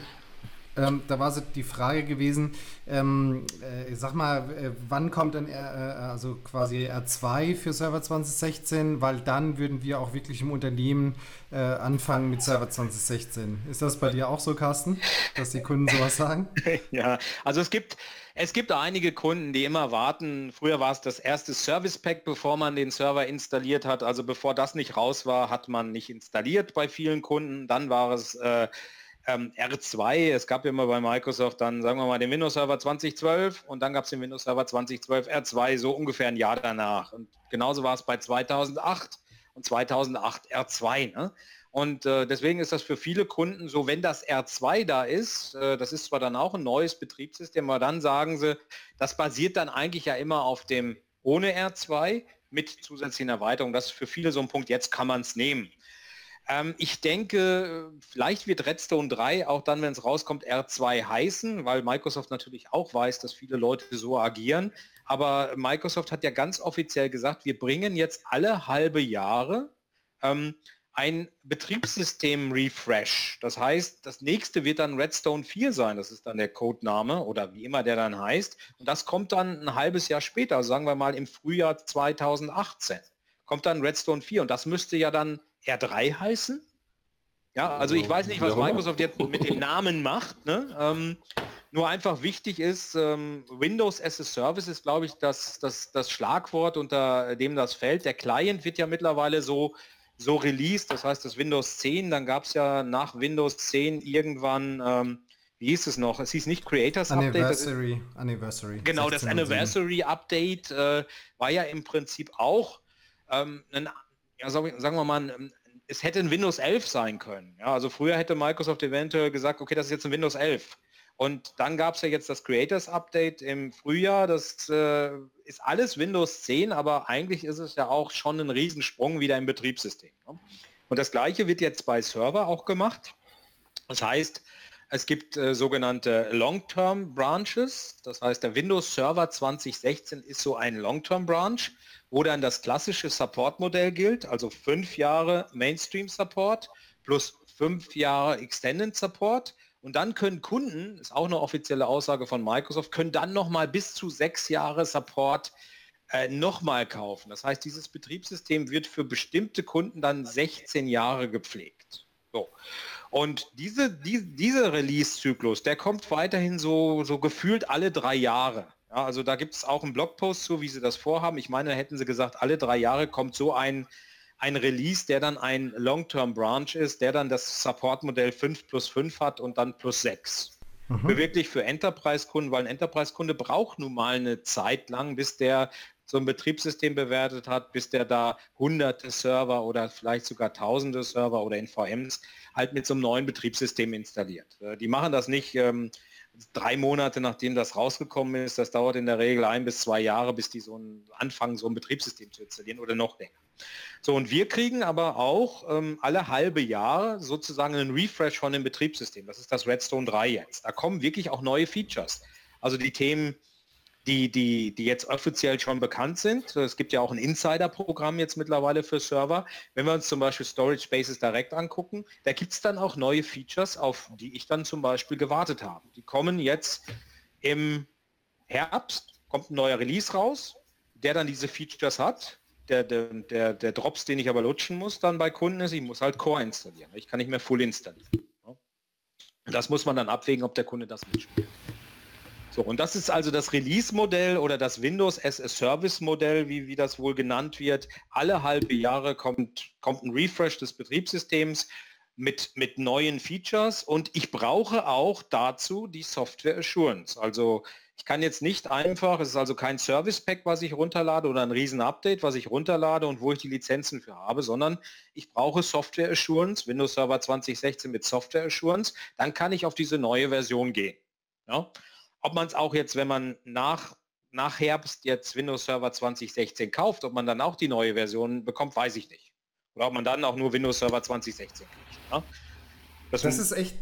ähm, da war so die Frage gewesen, ähm, äh, sag mal, äh, wann kommt denn R, äh, also quasi R2 für Server 2016? Weil dann würden wir auch wirklich im Unternehmen äh, anfangen mit Server 2016. Ist das bei dir auch so, Carsten, dass die Kunden sowas sagen? ja, also es gibt, es gibt einige Kunden, die immer warten. Früher war es das erste Service Pack, bevor man den Server installiert hat. Also bevor das nicht raus war, hat man nicht installiert bei vielen Kunden. Dann war es äh, ähm, R2, es gab ja immer bei Microsoft dann, sagen wir mal, den Windows Server 2012 und dann gab es den Windows Server 2012 R2, so ungefähr ein Jahr danach. Und genauso war es bei 2008 und 2008 R2. Ne? Und äh, deswegen ist das für viele Kunden so, wenn das R2 da ist, äh, das ist zwar dann auch ein neues Betriebssystem, aber dann sagen sie, das basiert dann eigentlich ja immer auf dem ohne R2 mit zusätzlichen Erweiterungen. Das ist für viele so ein Punkt, jetzt kann man es nehmen. Ähm, ich denke, vielleicht wird Redstone 3 auch dann, wenn es rauskommt, R2 heißen, weil Microsoft natürlich auch weiß, dass viele Leute so agieren. Aber Microsoft hat ja ganz offiziell gesagt, wir bringen jetzt alle halbe Jahre ähm, ein Betriebssystem-Refresh. Das heißt, das nächste wird dann Redstone 4 sein. Das ist dann der Codename oder wie immer der dann heißt. Und das kommt dann ein halbes Jahr später, sagen wir mal im Frühjahr 2018. Kommt dann Redstone 4 und das müsste ja dann R3 heißen. Ja, also ich weiß nicht, was Microsoft jetzt mit dem Namen macht. Ne? Ähm, nur einfach wichtig ist, ähm, Windows as a Service ist, glaube ich, das, das, das Schlagwort, unter dem das fällt. Der Client wird ja mittlerweile so, so released, das heißt das Windows 10, dann gab es ja nach Windows 10 irgendwann, ähm, wie hieß es noch? Es hieß nicht Creators Anniversary, Update. Anniversary. Genau, das Anniversary Update äh, war ja im Prinzip auch ähm, ein ja, sagen wir mal, es hätte ein Windows 11 sein können. Ja, also früher hätte Microsoft eventuell gesagt, okay, das ist jetzt ein Windows 11. Und dann gab es ja jetzt das Creators Update im Frühjahr. Das äh, ist alles Windows 10, aber eigentlich ist es ja auch schon ein Riesensprung wieder im Betriebssystem. Ne? Und das gleiche wird jetzt bei Server auch gemacht. Das heißt, es gibt äh, sogenannte Long-Term Branches. Das heißt, der Windows Server 2016 ist so ein Long-Term Branch wo dann das klassische Support-Modell gilt, also fünf Jahre Mainstream-Support plus fünf Jahre Extended Support. Und dann können Kunden, ist auch eine offizielle Aussage von Microsoft, können dann nochmal bis zu sechs Jahre Support äh, nochmal kaufen. Das heißt, dieses Betriebssystem wird für bestimmte Kunden dann 16 Jahre gepflegt. So. Und diese, die, dieser Release-Zyklus, der kommt weiterhin so, so gefühlt alle drei Jahre. Ja, also da gibt es auch einen Blogpost zu, wie sie das vorhaben. Ich meine, hätten sie gesagt, alle drei Jahre kommt so ein, ein Release, der dann ein Long-Term-Branch ist, der dann das Support-Modell 5 plus 5 hat und dann plus 6. Mhm. Wirklich für Enterprise-Kunden, weil ein Enterprise-Kunde braucht nun mal eine Zeit lang, bis der so ein Betriebssystem bewertet hat, bis der da hunderte Server oder vielleicht sogar tausende Server oder NVMs halt mit so einem neuen Betriebssystem installiert. Äh, die machen das nicht ähm, drei Monate nachdem das rausgekommen ist. Das dauert in der Regel ein bis zwei Jahre, bis die so ein, anfangen, so ein Betriebssystem zu installieren oder noch länger. So, und wir kriegen aber auch ähm, alle halbe Jahr sozusagen einen Refresh von dem Betriebssystem. Das ist das Redstone 3 jetzt. Da kommen wirklich auch neue Features. Also die Themen, die, die, die jetzt offiziell schon bekannt sind. Es gibt ja auch ein Insider-Programm jetzt mittlerweile für Server. Wenn wir uns zum Beispiel Storage Spaces direkt angucken, da gibt es dann auch neue Features, auf die ich dann zum Beispiel gewartet habe. Die kommen jetzt im Herbst, kommt ein neuer Release raus, der dann diese Features hat. Der, der, der, Drops, den ich aber lutschen muss dann bei Kunden ist, ich muss halt Core installieren. Ich kann nicht mehr Full installieren. Das muss man dann abwägen, ob der Kunde das mitspielt. So, und das ist also das Release-Modell oder das Windows as a Service-Modell, wie, wie das wohl genannt wird. Alle halbe Jahre kommt, kommt ein Refresh des Betriebssystems mit, mit neuen Features und ich brauche auch dazu die Software Assurance. Also ich kann jetzt nicht einfach, es ist also kein Service Pack, was ich runterlade oder ein Riesen-Update, was ich runterlade und wo ich die Lizenzen für habe, sondern ich brauche Software Assurance, Windows Server 2016 mit Software Assurance, dann kann ich auf diese neue Version gehen. Ja? Ob man es auch jetzt, wenn man nach, nach Herbst jetzt Windows Server 2016 kauft, ob man dann auch die neue Version bekommt, weiß ich nicht. Oder ob man dann auch nur Windows Server 2016 kriegt. Ja? Das, das ist echt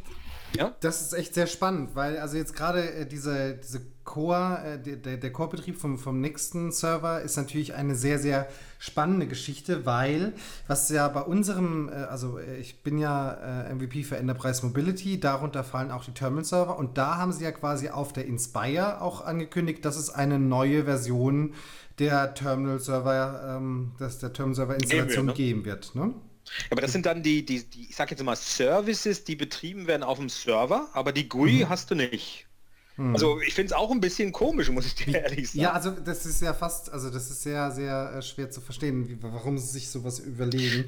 ja? Das ist echt sehr spannend, weil also jetzt gerade äh, diese, diese Core, äh, der, der Core-Betrieb vom, vom nächsten Server ist natürlich eine sehr, sehr spannende Geschichte, weil was ja bei unserem, äh, also äh, ich bin ja äh, MVP für Enterprise Mobility, darunter fallen auch die Terminal-Server und da haben sie ja quasi auf der Inspire auch angekündigt, dass es eine neue Version der Terminal-Server, ähm, dass der Terminal-Server-Installation ne? geben wird. Ne? Aber das sind dann die, die, die ich sag jetzt mal, Services, die betrieben werden auf dem Server, aber die GUI mhm. hast du nicht. Mhm. Also ich finde es auch ein bisschen komisch, muss ich dir ehrlich sagen. Ja, also das ist ja fast, also das ist sehr, sehr äh, schwer zu verstehen, wie, warum sie sich sowas überlegen.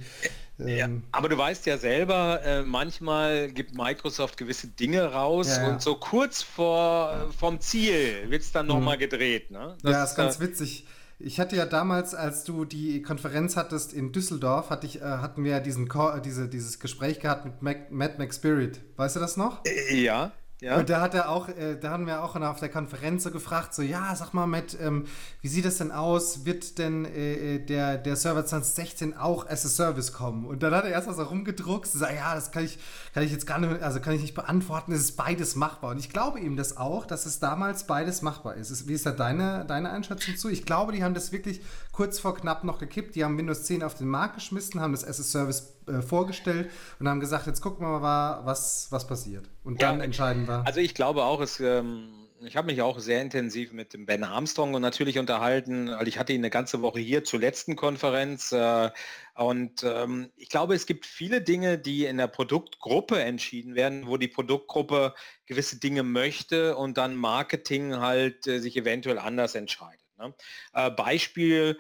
Ja, ähm, aber du weißt ja selber, äh, manchmal gibt Microsoft gewisse Dinge raus ja, ja. und so kurz vor vom Ziel wird es dann nochmal mhm. gedreht. Ne? Das ja, ist ganz äh, witzig. Ich hatte ja damals, als du die Konferenz hattest in Düsseldorf, hatte ich, äh, hatten wir ja diesen, diese, dieses Gespräch gehabt mit Mac, Mad Max Spirit. Weißt du das noch? Äh, ja. Ja. Und da hat er auch, äh, da haben wir auch auf der Konferenz so gefragt, so, ja, sag mal, Matt, ähm, wie sieht das denn aus? Wird denn äh, äh der, der Server 2016 auch as a Service kommen? Und dann hat er erst mal so rumgedruckt, so, ja, das kann ich, kann ich jetzt gar nicht, also kann ich nicht beantworten, es ist beides machbar. Und ich glaube ihm das auch, dass es damals beides machbar ist. Wie ist da deine, deine Einschätzung zu? Ich glaube, die haben das wirklich kurz vor knapp noch gekippt. Die haben Windows 10 auf den Markt geschmissen, haben das as a Service äh, vorgestellt und haben gesagt, jetzt gucken wir mal, was, was passiert. Und dann ja, entscheiden wir. Also ich glaube auch, es, ähm, ich habe mich auch sehr intensiv mit dem Ben Armstrong und natürlich unterhalten. Also ich hatte ihn eine ganze Woche hier zur letzten Konferenz. Äh, und ähm, ich glaube, es gibt viele Dinge, die in der Produktgruppe entschieden werden, wo die Produktgruppe gewisse Dinge möchte und dann Marketing halt äh, sich eventuell anders entscheidet. Ne? Äh, Beispiel,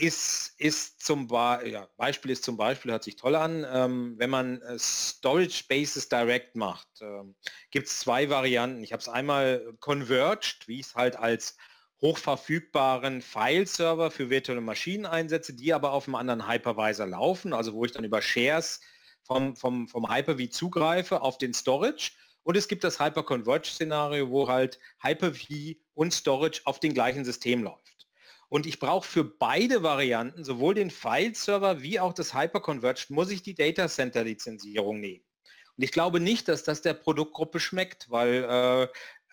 ist, ist zum Be ja, Beispiel ist zum Beispiel, hört sich toll an, ähm, wenn man äh, Storage Spaces Direct macht, ähm, gibt es zwei Varianten. Ich habe es einmal converged, wie ich es halt als hochverfügbaren File-Server für virtuelle Maschinen einsetze, die aber auf einem anderen Hypervisor laufen, also wo ich dann über Shares vom, vom, vom Hyper-V zugreife auf den Storage. Und es gibt das Hyper-Converge-Szenario, wo halt Hyper-V und Storage auf dem gleichen System läuft. Und ich brauche für beide Varianten, sowohl den File-Server wie auch das Hyperconverged, muss ich die Data Center Lizenzierung nehmen. Und ich glaube nicht, dass das der Produktgruppe schmeckt, weil äh,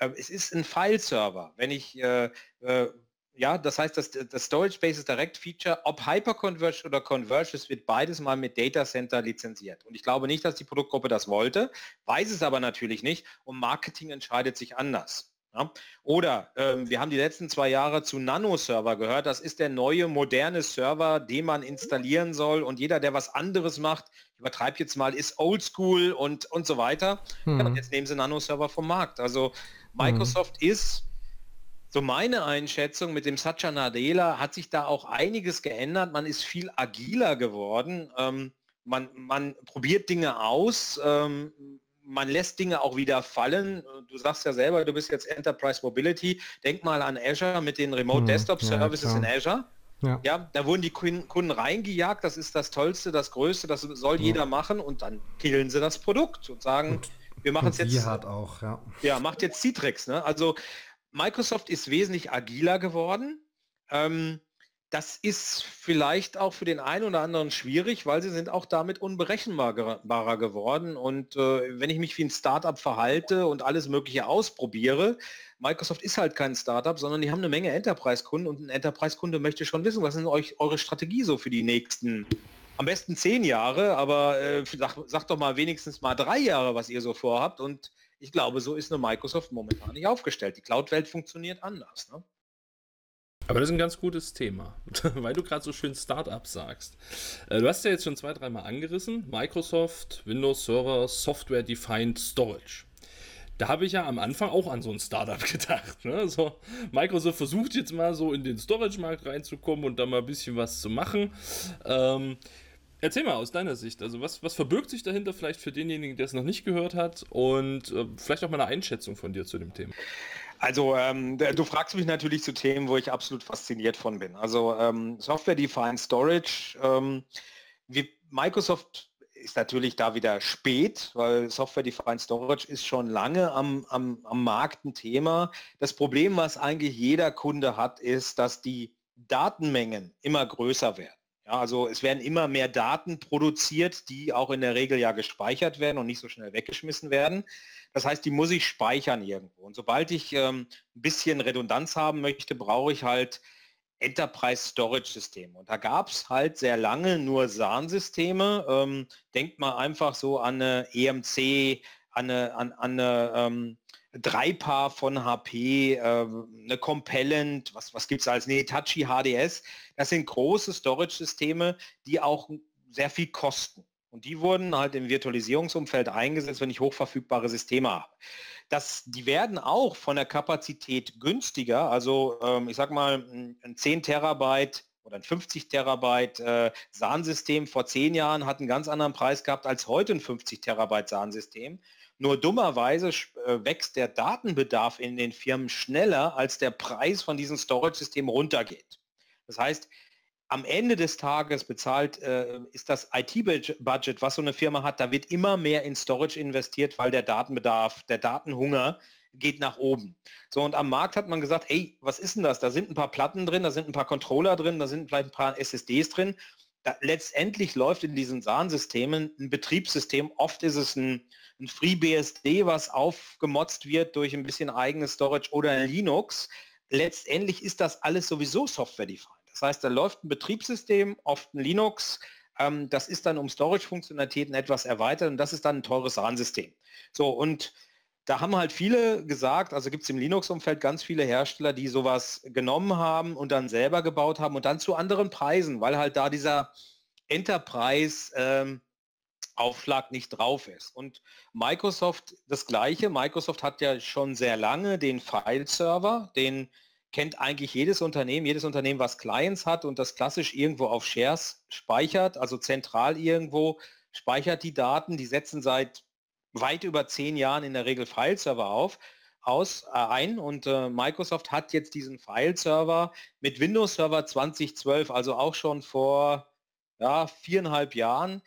äh, es ist ein File-Server. Wenn ich, äh, äh, ja, das heißt, das, das Storage Spaces Direct Feature, ob Hyperconverged oder Converged, es wird beides mal mit Data Center lizenziert. Und ich glaube nicht, dass die Produktgruppe das wollte, weiß es aber natürlich nicht und Marketing entscheidet sich anders. Ja? Oder ähm, wir haben die letzten zwei Jahre zu Nano-Server gehört. Das ist der neue moderne Server, den man installieren soll. Und jeder, der was anderes macht, ich übertreibe jetzt mal, ist oldschool und, und so weiter. Hm. Ja, und jetzt nehmen sie Nano-Server vom Markt. Also Microsoft hm. ist, so meine Einschätzung mit dem Satya Nadella, hat sich da auch einiges geändert. Man ist viel agiler geworden. Ähm, man, man probiert Dinge aus. Ähm, man lässt Dinge auch wieder fallen. Du sagst ja selber, du bist jetzt Enterprise Mobility. Denk mal an Azure mit den Remote hm, Desktop Services ja, in Azure. Ja. ja. da wurden die Kunden reingejagt, das ist das Tollste, das Größte, das soll ja. jeder machen und dann killen sie das Produkt und sagen, und, wir machen es jetzt. hat auch, ja. Ja, macht jetzt Citrix. Ne? Also Microsoft ist wesentlich agiler geworden. Ähm, Das ist vielleicht auch für den einen oder anderen schwierig, weil sie sind auch damit unberechenbarer geworden. Und äh, wenn ich mich wie ein Startup verhalte und alles Mögliche ausprobiere, Microsoft ist halt kein Startup, sondern die haben eine Menge Enterprise-Kunden und ein Enterprise-Kunde möchte schon wissen, was ist euch eure Strategie so für die nächsten, am besten zehn Jahre, aber äh, sag, sagt doch mal wenigstens mal drei Jahre, was ihr so vorhabt. Und ich glaube, so ist eine Microsoft momentan nicht aufgestellt. Die Cloud-Welt funktioniert anders. Ne? Aber das ist ein ganz gutes Thema, weil du gerade so schön Startups sagst. Äh, du hast ja jetzt schon zwei, dreimal angerissen. Microsoft, Windows Server, Software Defined Storage. Da habe ich ja am Anfang auch an so ein Startup gedacht. Ne? So, Microsoft versucht jetzt mal so in den Storage-Markt reinzukommen und da mal ein bisschen was zu machen. Ähm, erzähl mal aus deiner Sicht, also was, was verbirgt sich dahinter vielleicht für denjenigen, der es noch nicht gehört hat und äh, vielleicht auch mal eine Einschätzung von dir zu dem Thema. Also ähm, du fragst mich natürlich zu Themen, wo ich absolut fasziniert von bin. Also ähm, Software-Defined Storage, ähm, wie Microsoft ist natürlich da wieder spät, weil Software-Defined Storage ist schon lange am, am, am Markt ein Thema. Das Problem, was eigentlich jeder Kunde hat, ist, dass die Datenmengen immer größer werden. Ja, also es werden immer mehr Daten produziert, die auch in der Regel ja gespeichert werden und nicht so schnell weggeschmissen werden. Das heißt, die muss ich speichern irgendwo. Und sobald ich ähm, ein bisschen Redundanz haben möchte, brauche ich halt Enterprise Storage Systeme. Und da gab es halt sehr lange nur SAN-Systeme. Ähm, denkt mal einfach so an eine EMC, an eine, an, an eine ähm, Dreipaar von HP, äh, eine Compellent, was, was gibt es als, nee, HDS. Das sind große Storage-Systeme, die auch sehr viel kosten. Und die wurden halt im Virtualisierungsumfeld eingesetzt, wenn ich hochverfügbare Systeme habe. Das, die werden auch von der Kapazität günstiger. Also ähm, ich sag mal, ein 10 Terabyte oder ein 50 Terabyte äh, SAN-System vor zehn Jahren hat einen ganz anderen Preis gehabt als heute ein 50 Terabyte SAN-System. Nur dummerweise äh, wächst der Datenbedarf in den Firmen schneller, als der Preis von diesem Storage-System runtergeht. Das heißt, am Ende des Tages bezahlt äh, ist das IT-Budget, was so eine Firma hat, da wird immer mehr in Storage investiert, weil der Datenbedarf, der Datenhunger geht nach oben. So, und am Markt hat man gesagt, ey, was ist denn das? Da sind ein paar Platten drin, da sind ein paar Controller drin, da sind vielleicht ein paar SSDs drin. Letztendlich läuft in diesen SAN-Systemen ein Betriebssystem. Oft ist es ein, ein FreeBSD, was aufgemotzt wird durch ein bisschen eigenes Storage oder Linux. Letztendlich ist das alles sowieso Software-defined. Das heißt, da läuft ein Betriebssystem, oft ein Linux, ähm, das ist dann um Storage-Funktionalitäten etwas erweitert und das ist dann ein teures RAN-System. So, und da haben halt viele gesagt, also gibt es im Linux-Umfeld ganz viele Hersteller, die sowas genommen haben und dann selber gebaut haben und dann zu anderen Preisen, weil halt da dieser Enterprise ähm, nicht drauf ist. Und Microsoft das gleiche. Microsoft hat ja schon sehr lange den File-Server, den kennt eigentlich jedes Unternehmen, jedes Unternehmen, was Clients hat und das klassisch irgendwo auf Shares speichert, also zentral irgendwo, speichert die Daten, die setzen seit weit über zehn Jahren in der Regel File-Server auf, aus, äh, ein und äh, Microsoft hat jetzt diesen File-Server mit Windows Server 2012, also auch schon vor ja, viereinhalb Jahren,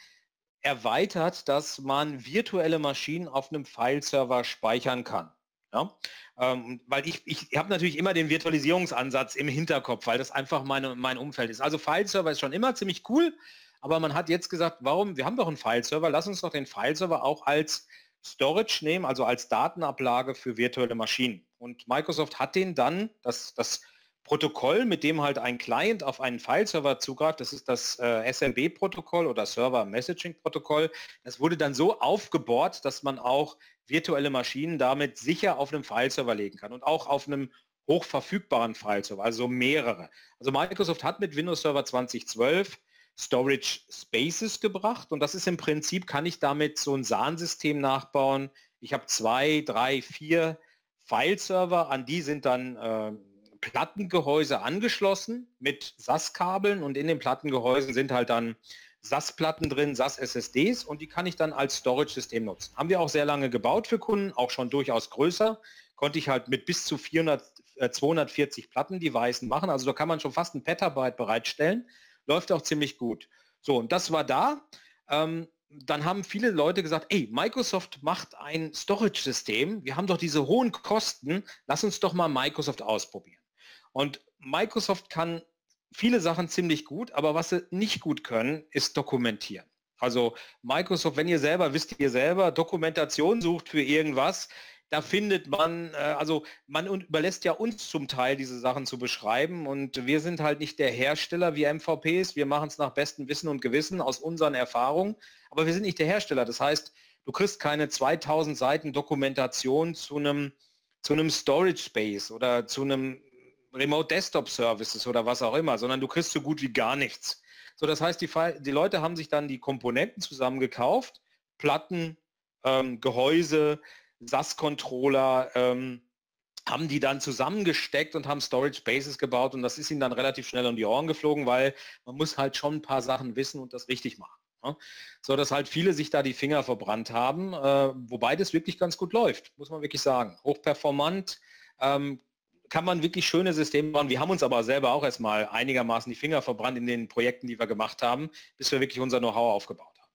erweitert, dass man virtuelle Maschinen auf einem File-Server speichern kann. Ja? Ähm, weil ich, ich habe natürlich immer den Virtualisierungsansatz im Hinterkopf, weil das einfach meine, mein Umfeld ist. Also File-Server ist schon immer ziemlich cool, aber man hat jetzt gesagt, warum, wir haben doch einen File-Server, lass uns doch den File-Server auch als Storage nehmen, also als Datenablage für virtuelle Maschinen. Und Microsoft hat den dann, das, das Protokoll, mit dem halt ein Client auf einen File-Server zugreift, das ist das äh, SMB-Protokoll oder Server Messaging-Protokoll, das wurde dann so aufgebohrt, dass man auch virtuelle Maschinen damit sicher auf einem File-Server legen kann und auch auf einem hochverfügbaren File-Server, also mehrere. Also Microsoft hat mit Windows Server 2012 Storage Spaces gebracht und das ist im Prinzip, kann ich damit so ein SAN-System nachbauen. Ich habe zwei, drei, vier File-Server, an die sind dann äh, Plattengehäuse angeschlossen mit SAS-Kabeln und in den Plattengehäusen sind halt dann SAS-Platten drin, SAS-SSDs und die kann ich dann als Storage-System nutzen. Haben wir auch sehr lange gebaut für Kunden, auch schon durchaus größer. Konnte ich halt mit bis zu 400, äh, 240 Platten-Devices machen. Also da kann man schon fast ein Petabyte bereitstellen. Läuft auch ziemlich gut. So, und das war da. Ähm, dann haben viele Leute gesagt, ey, Microsoft macht ein Storage-System. Wir haben doch diese hohen Kosten. Lass uns doch mal Microsoft ausprobieren. Und Microsoft kann viele Sachen ziemlich gut, aber was sie nicht gut können, ist dokumentieren. Also Microsoft, wenn ihr selber wisst, ihr selber Dokumentation sucht für irgendwas, da findet man, äh, also man überlässt ja uns zum Teil diese Sachen zu beschreiben und wir sind halt nicht der Hersteller wie MVPs, wir machen es nach bestem Wissen und Gewissen aus unseren Erfahrungen, aber wir sind nicht der Hersteller. Das heißt, du kriegst keine 2000 Seiten Dokumentation zu einem zu einem Storage Space oder zu einem Remote Desktop Services oder was auch immer, sondern du kriegst so gut wie gar nichts. So, das heißt, die, die Leute haben sich dann die Komponenten zusammen gekauft, Platten, ähm, Gehäuse, SAS-Controller, ähm, haben die dann zusammengesteckt und haben Storage Bases gebaut und das ist ihnen dann relativ schnell um die Ohren geflogen, weil man muss halt schon ein paar Sachen wissen und das richtig machen. Ne? So dass halt viele sich da die Finger verbrannt haben, äh, wobei das wirklich ganz gut läuft, muss man wirklich sagen. Hochperformant, ähm, kann man wirklich schöne Systeme bauen. Wir haben uns aber selber auch erstmal einigermaßen die Finger verbrannt in den Projekten, die wir gemacht haben, bis wir wirklich unser Know-how aufgebaut haben.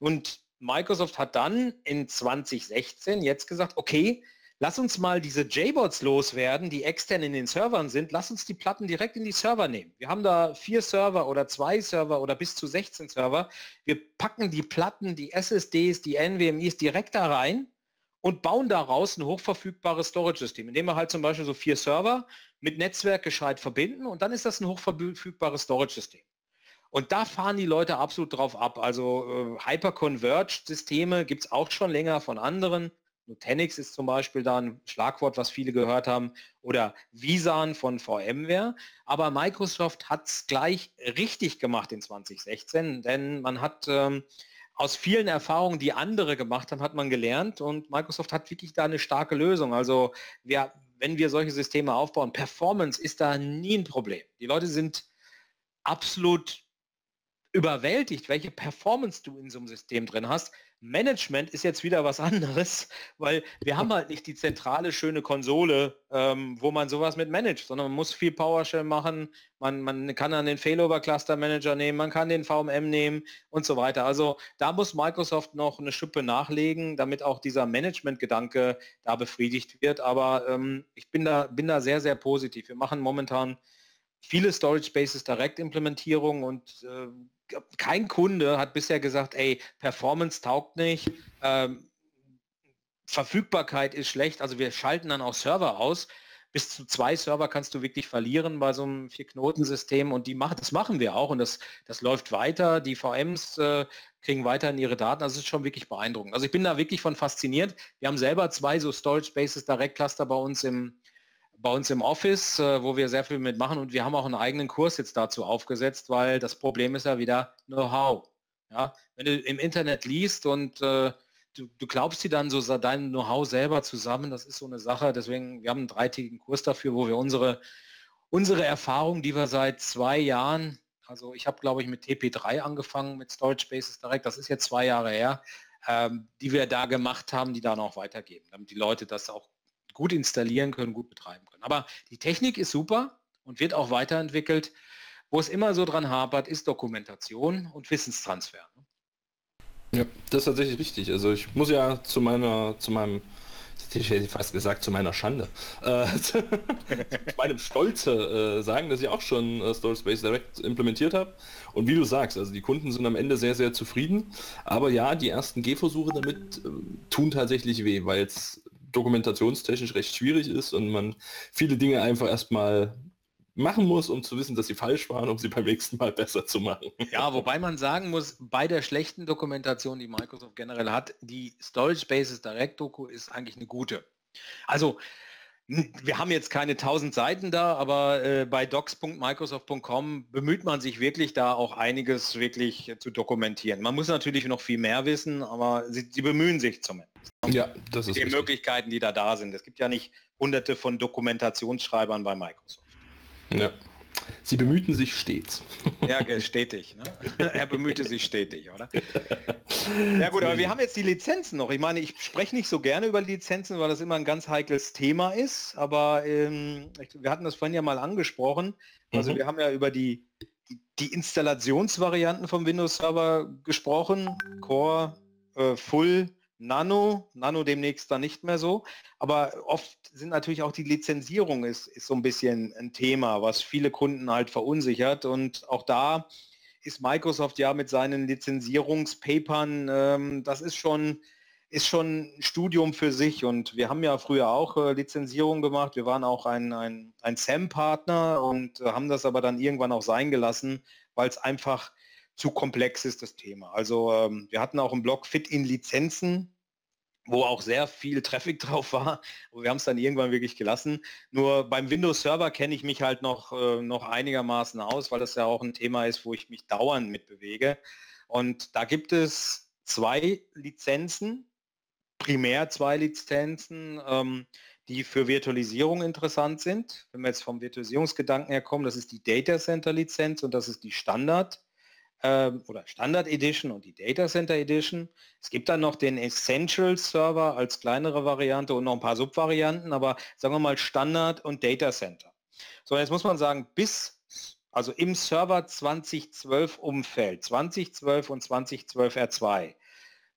Und Microsoft hat dann in 2016 jetzt gesagt, okay, lass uns mal diese JBots loswerden, die extern in den Servern sind. Lass uns die Platten direkt in die Server nehmen. Wir haben da vier Server oder zwei Server oder bis zu 16 Server. Wir packen die Platten, die SSDs, die NVMEs direkt da rein und bauen daraus ein hochverfügbares Storage-System, indem wir halt zum Beispiel so vier Server mit Netzwerk gescheit verbinden und dann ist das ein hochverfügbares Storage-System. Und da fahren die Leute absolut drauf ab. Also äh, Hyper-Converged-Systeme gibt es auch schon länger von anderen. Nutanix ist zum Beispiel da ein Schlagwort, was viele gehört haben, oder Visan von VMware. Aber Microsoft hat es gleich richtig gemacht in 2016, denn man hat ähm, aus vielen Erfahrungen, die andere gemacht haben, hat man gelernt und Microsoft hat wirklich da eine starke Lösung. Also wir, wenn wir solche Systeme aufbauen, Performance ist da nie ein Problem. Die Leute sind absolut überwältigt, welche Performance du in so einem System drin hast. Management ist jetzt wieder was anderes, weil wir haben halt nicht die zentrale schöne Konsole, ähm, wo man sowas mit managt, sondern man muss viel PowerShell machen, man, man kann dann den Failover Cluster Manager nehmen, man kann den VMM nehmen und so weiter. Also da muss Microsoft noch eine Schippe nachlegen, damit auch dieser Management-Gedanke da befriedigt wird. Aber ähm, ich bin da, bin da sehr, sehr positiv. Wir machen momentan viele Storage Spaces Direkt-Implementierung und äh, kein Kunde hat bisher gesagt, ey, Performance taugt nicht, ähm, Verfügbarkeit ist schlecht, also wir schalten dann auch Server aus. Bis zu zwei Server kannst du wirklich verlieren bei so einem Vier-Knoten-System und die machen, das machen wir auch und das, das läuft weiter. Die VMs äh, kriegen weiterhin ihre Daten. Das ist schon wirklich beeindruckend. Also ich bin da wirklich von fasziniert. Wir haben selber zwei so Storage Spaces Direct Cluster bei uns im, bei uns im Office, äh, wo wir sehr viel mitmachen und wir haben auch einen eigenen Kurs jetzt dazu aufgesetzt, weil das Problem ist ja wieder Know-how. Ja? Wenn du im Internet liest und äh, du, du glaubst dir dann so dein Know-how selber zusammen, das ist so eine Sache. Deswegen, wir haben einen dreitägigen Kurs dafür, wo wir unsere, unsere Erfahrungen, die wir seit zwei Jahren, also ich habe glaube ich mit TP3 angefangen, mit Storage Spaces Direct, das ist jetzt zwei Jahre her, ähm, die wir da gemacht haben, die dann auch weitergeben, damit die Leute das auch gut installieren können, gut betreiben können. Aber die Technik ist super und wird auch weiterentwickelt. Wo es immer so dran hapert, ist Dokumentation und Wissenstransfer. Ne? Ja, das ist tatsächlich richtig. Also ich muss ja zu meiner, zu meinem, ich hätte fast gesagt, zu meiner Schande, äh, zu meinem Stolze äh, sagen, dass ich auch schon äh, Storage Space Direct implementiert habe. Und wie du sagst, also die Kunden sind am Ende sehr, sehr zufrieden. Aber ja, die ersten Gehversuche damit äh, tun tatsächlich weh, weil es dokumentationstechnisch recht schwierig ist und man viele Dinge einfach erstmal machen muss, um zu wissen, dass sie falsch waren, um sie beim nächsten Mal besser zu machen. Ja, wobei man sagen muss, bei der schlechten Dokumentation, die Microsoft generell hat, die Storage Spaces Direct Doku ist eigentlich eine gute. Also wir haben jetzt keine 1000 Seiten da, aber äh, bei docs.microsoft.com bemüht man sich wirklich da auch einiges wirklich zu dokumentieren. Man muss natürlich noch viel mehr wissen, aber sie, sie bemühen sich zumindest. Ja, das ist die richtig. Möglichkeiten, die da da sind. Es gibt ja nicht hunderte von Dokumentationsschreibern bei Microsoft. Ja. Sie bemühten sich stets. Ja, stetig. Ne? Er bemühte sich stetig, oder? Ja gut, aber wir haben jetzt die Lizenzen noch. Ich meine, ich spreche nicht so gerne über Lizenzen, weil das immer ein ganz heikles Thema ist. Aber ähm, wir hatten das vorhin ja mal angesprochen. Also mhm. wir haben ja über die, die, Installationsvarianten vom Windows Server gesprochen. Core, äh, Full, Nano, Nano demnächst dann nicht mehr so. Aber oft sind natürlich auch die Lizenzierung ist, ist so ein bisschen ein Thema, was viele Kunden halt verunsichert. Und auch da ist Microsoft ja mit seinen Lizenzierungspapern, ähm, das ist schon, ist schon ein Studium für sich. Und wir haben ja früher auch äh, Lizenzierung gemacht. Wir waren auch ein, ein, ein SAM-Partner und äh, haben das aber dann irgendwann auch sein gelassen, weil es einfach zu komplex ist, das Thema. Also ähm, wir hatten auch im Blog Fit in Lizenzen, wo auch sehr viel Traffic drauf war. Wir haben es dann irgendwann wirklich gelassen. Nur beim Windows Server kenne ich mich halt noch, äh, noch einigermaßen aus, weil das ja auch ein Thema ist, wo ich mich dauernd mit bewege. Und da gibt es zwei Lizenzen, primär zwei Lizenzen, ähm, die für Virtualisierung interessant sind. Wenn wir jetzt vom Virtualisierungsgedanken her kommen, das ist die Data Center Lizenz und das ist die Standard ähm, oder Standard Edition und die Data Center Edition. Es gibt dann noch den Essential Server als kleinere Variante und noch ein paar Subvarianten, aber sagen wir mal Standard und Data Center. So, jetzt muss man sagen, bis, also im Server 2012 Umfeld, 2012 und 2012 R2,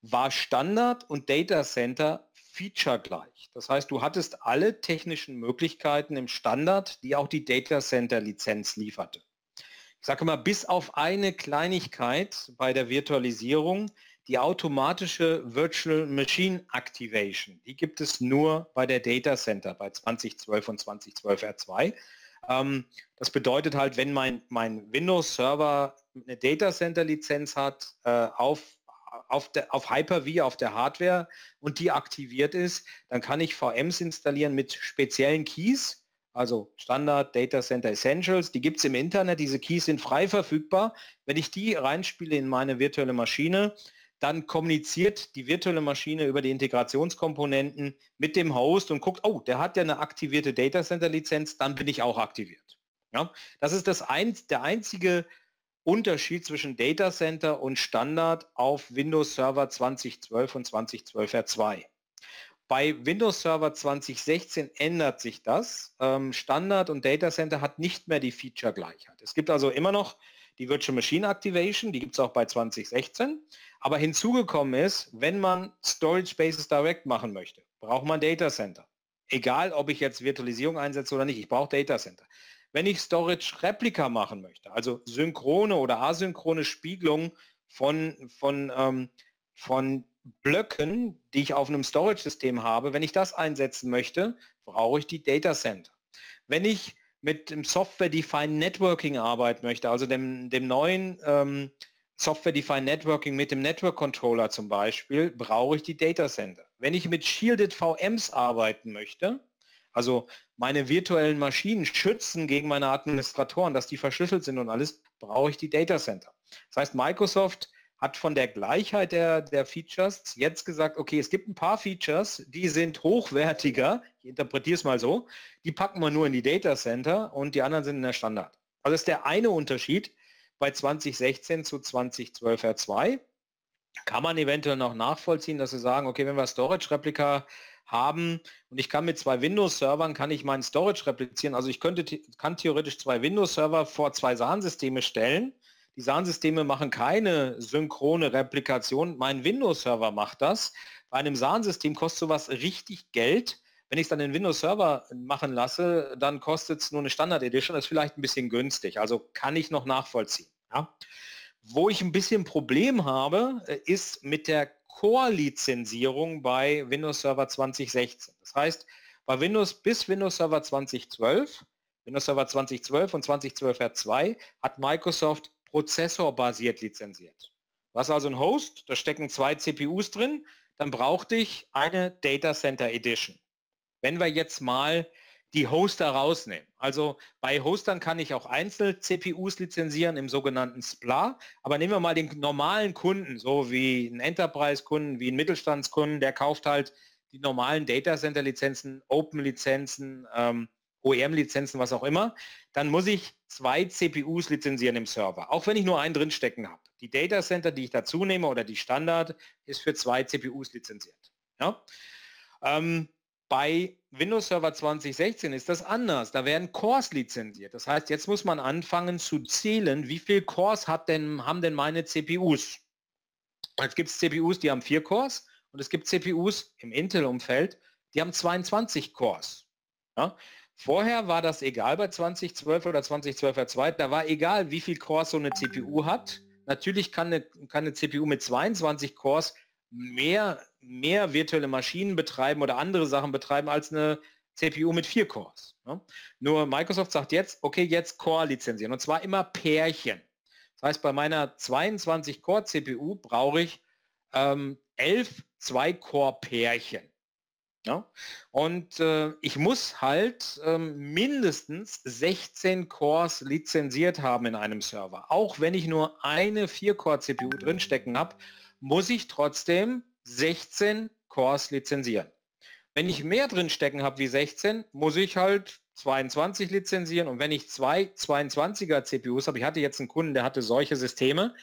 war Standard und Data Center feature gleich. Das heißt, du hattest alle technischen Möglichkeiten im Standard, die auch die Data Center Lizenz lieferte sage mal, bis auf eine Kleinigkeit bei der Virtualisierung, die automatische Virtual Machine Activation, die gibt es nur bei der Data Center bei 2012 und 2012 R2. Ähm, das bedeutet halt, wenn mein, mein Windows-Server eine Data Center-Lizenz hat äh, auf, auf, der, auf Hyper-V, auf der Hardware und die aktiviert ist, dann kann ich VMs installieren mit speziellen Keys, also Standard Data Center Essentials, die gibt es im Internet, diese Keys sind frei verfügbar. Wenn ich die reinspiele in meine virtuelle Maschine, dann kommuniziert die virtuelle Maschine über die Integrationskomponenten mit dem Host und guckt, oh, der hat ja eine aktivierte Data Center Lizenz, dann bin ich auch aktiviert. Ja, das ist das ein, der einzige Unterschied zwischen Data Center und Standard auf Windows Server 2012 und 2012 R2. Bei Windows Server 2016 ändert sich das. Ähm, Standard und Data Center hat nicht mehr die Feature-Gleichheit. Es gibt also immer noch die Virtual Machine Activation, die gibt es auch bei 2016. Aber hinzugekommen ist, wenn man Storage Spaces Direct machen möchte, braucht man Data Center. Egal, ob ich jetzt Virtualisierung einsetze oder nicht, ich brauche Data Center. Wenn ich Storage Replika machen möchte, also synchrone oder asynchrone Spiegelung von, von, ähm, von Blöcken, die ich auf einem Storage-System habe, wenn ich das einsetzen möchte, brauche ich die Data Center. Wenn ich mit dem Software-Defined Networking arbeiten möchte, also dem, dem neuen ähm, Software-Defined Networking mit dem Network Controller zum Beispiel, brauche ich die Data Center. Wenn ich mit Shielded VMs arbeiten möchte, also meine virtuellen Maschinen schützen gegen meine Administratoren, dass die verschlüsselt sind und alles, brauche ich die Data Center. Das heißt, Microsoft hat von der Gleichheit der, der Features jetzt gesagt, okay, es gibt ein paar Features, die sind hochwertiger, ich interpretiere es mal so, die packen wir nur in die Data Center und die anderen sind in der Standard. Also das ist der eine Unterschied bei 2016 zu 2012 R2. Kann man eventuell noch nachvollziehen, dass sie sagen, okay, wenn wir Storage-Replika haben und ich kann mit zwei Windows-Servern, kann ich meinen Storage replizieren. Also ich könnte, kann theoretisch zwei Windows-Server vor zwei SAN-Systeme stellen SAN-Systeme machen keine synchrone Replikation. Mein Windows-Server macht das. Bei einem SAN-System kostet sowas richtig Geld. Wenn ich es dann in Windows-Server machen lasse, dann kostet es nur eine Standard-Edition. Das ist vielleicht ein bisschen günstig. Also kann ich noch nachvollziehen. Ja? Wo ich ein bisschen Problem habe, äh, ist mit der Core-Lizenzierung bei Windows Server 2016. Das heißt, bei Windows bis Windows Server 2012, Windows Server 2012 und 2012 R2 hat Microsoft prozessorbasiert lizenziert. Hast also ein Host, da stecken zwei CPUs drin, dann brauchte ich eine Data Center Edition. Wenn wir jetzt mal die Hoster rausnehmen. Also bei Hostern kann ich auch einzelne CPUs lizenzieren im sogenannten SPLA, aber nehmen wir mal den normalen Kunden, so wie ein Enterprise-Kunden, wie ein Mittelstandskunden, der kauft halt die normalen Data Center Lizenzen, Open Lizenzen, ähm, OEM-Lizenzen, was auch immer, dann muss ich zwei CPUs lizenzieren im Server, auch wenn ich nur einen drin stecken habe. Die Data Center, die ich dazu nehme oder die Standard, ist für zwei CPUs lizenziert. Ja? Ähm, bei Windows Server 2016 ist das anders. Da werden Cores lizenziert. Das heißt, jetzt muss man anfangen zu zählen, wie viel Cores hat denn, haben denn meine CPUs. Jetzt gibt es CPUs, die haben vier Cores und es gibt CPUs im Intel-Umfeld, die haben 22 Cores. Ja? Vorher war das egal bei 2012 oder 2012 R2, da war egal, wie viel Cores so eine CPU hat. Natürlich kann eine, kann eine CPU mit 22 Cores mehr, mehr virtuelle Maschinen betreiben oder andere Sachen betreiben als eine CPU mit vier Cores. Ne? Nur Microsoft sagt jetzt, okay, jetzt Core lizenzieren und zwar immer Pärchen. Das heißt, bei meiner 22 Core CPU brauche ich ähm, elf Zwei-Core-Pärchen. Ja? Und äh, ich muss halt ähm, mindestens 16 Cores lizenziert haben in einem Server. Auch wenn ich nur eine 4-Core-CPU drinstecken habe, muss ich trotzdem 16 Cores lizenzieren. Wenn ich mehr drin stecken habe wie 16, muss ich halt 22 lizenzieren und wenn ich zwei 22er CPUs habe, ich hatte jetzt einen Kunden, der hatte solche Systeme,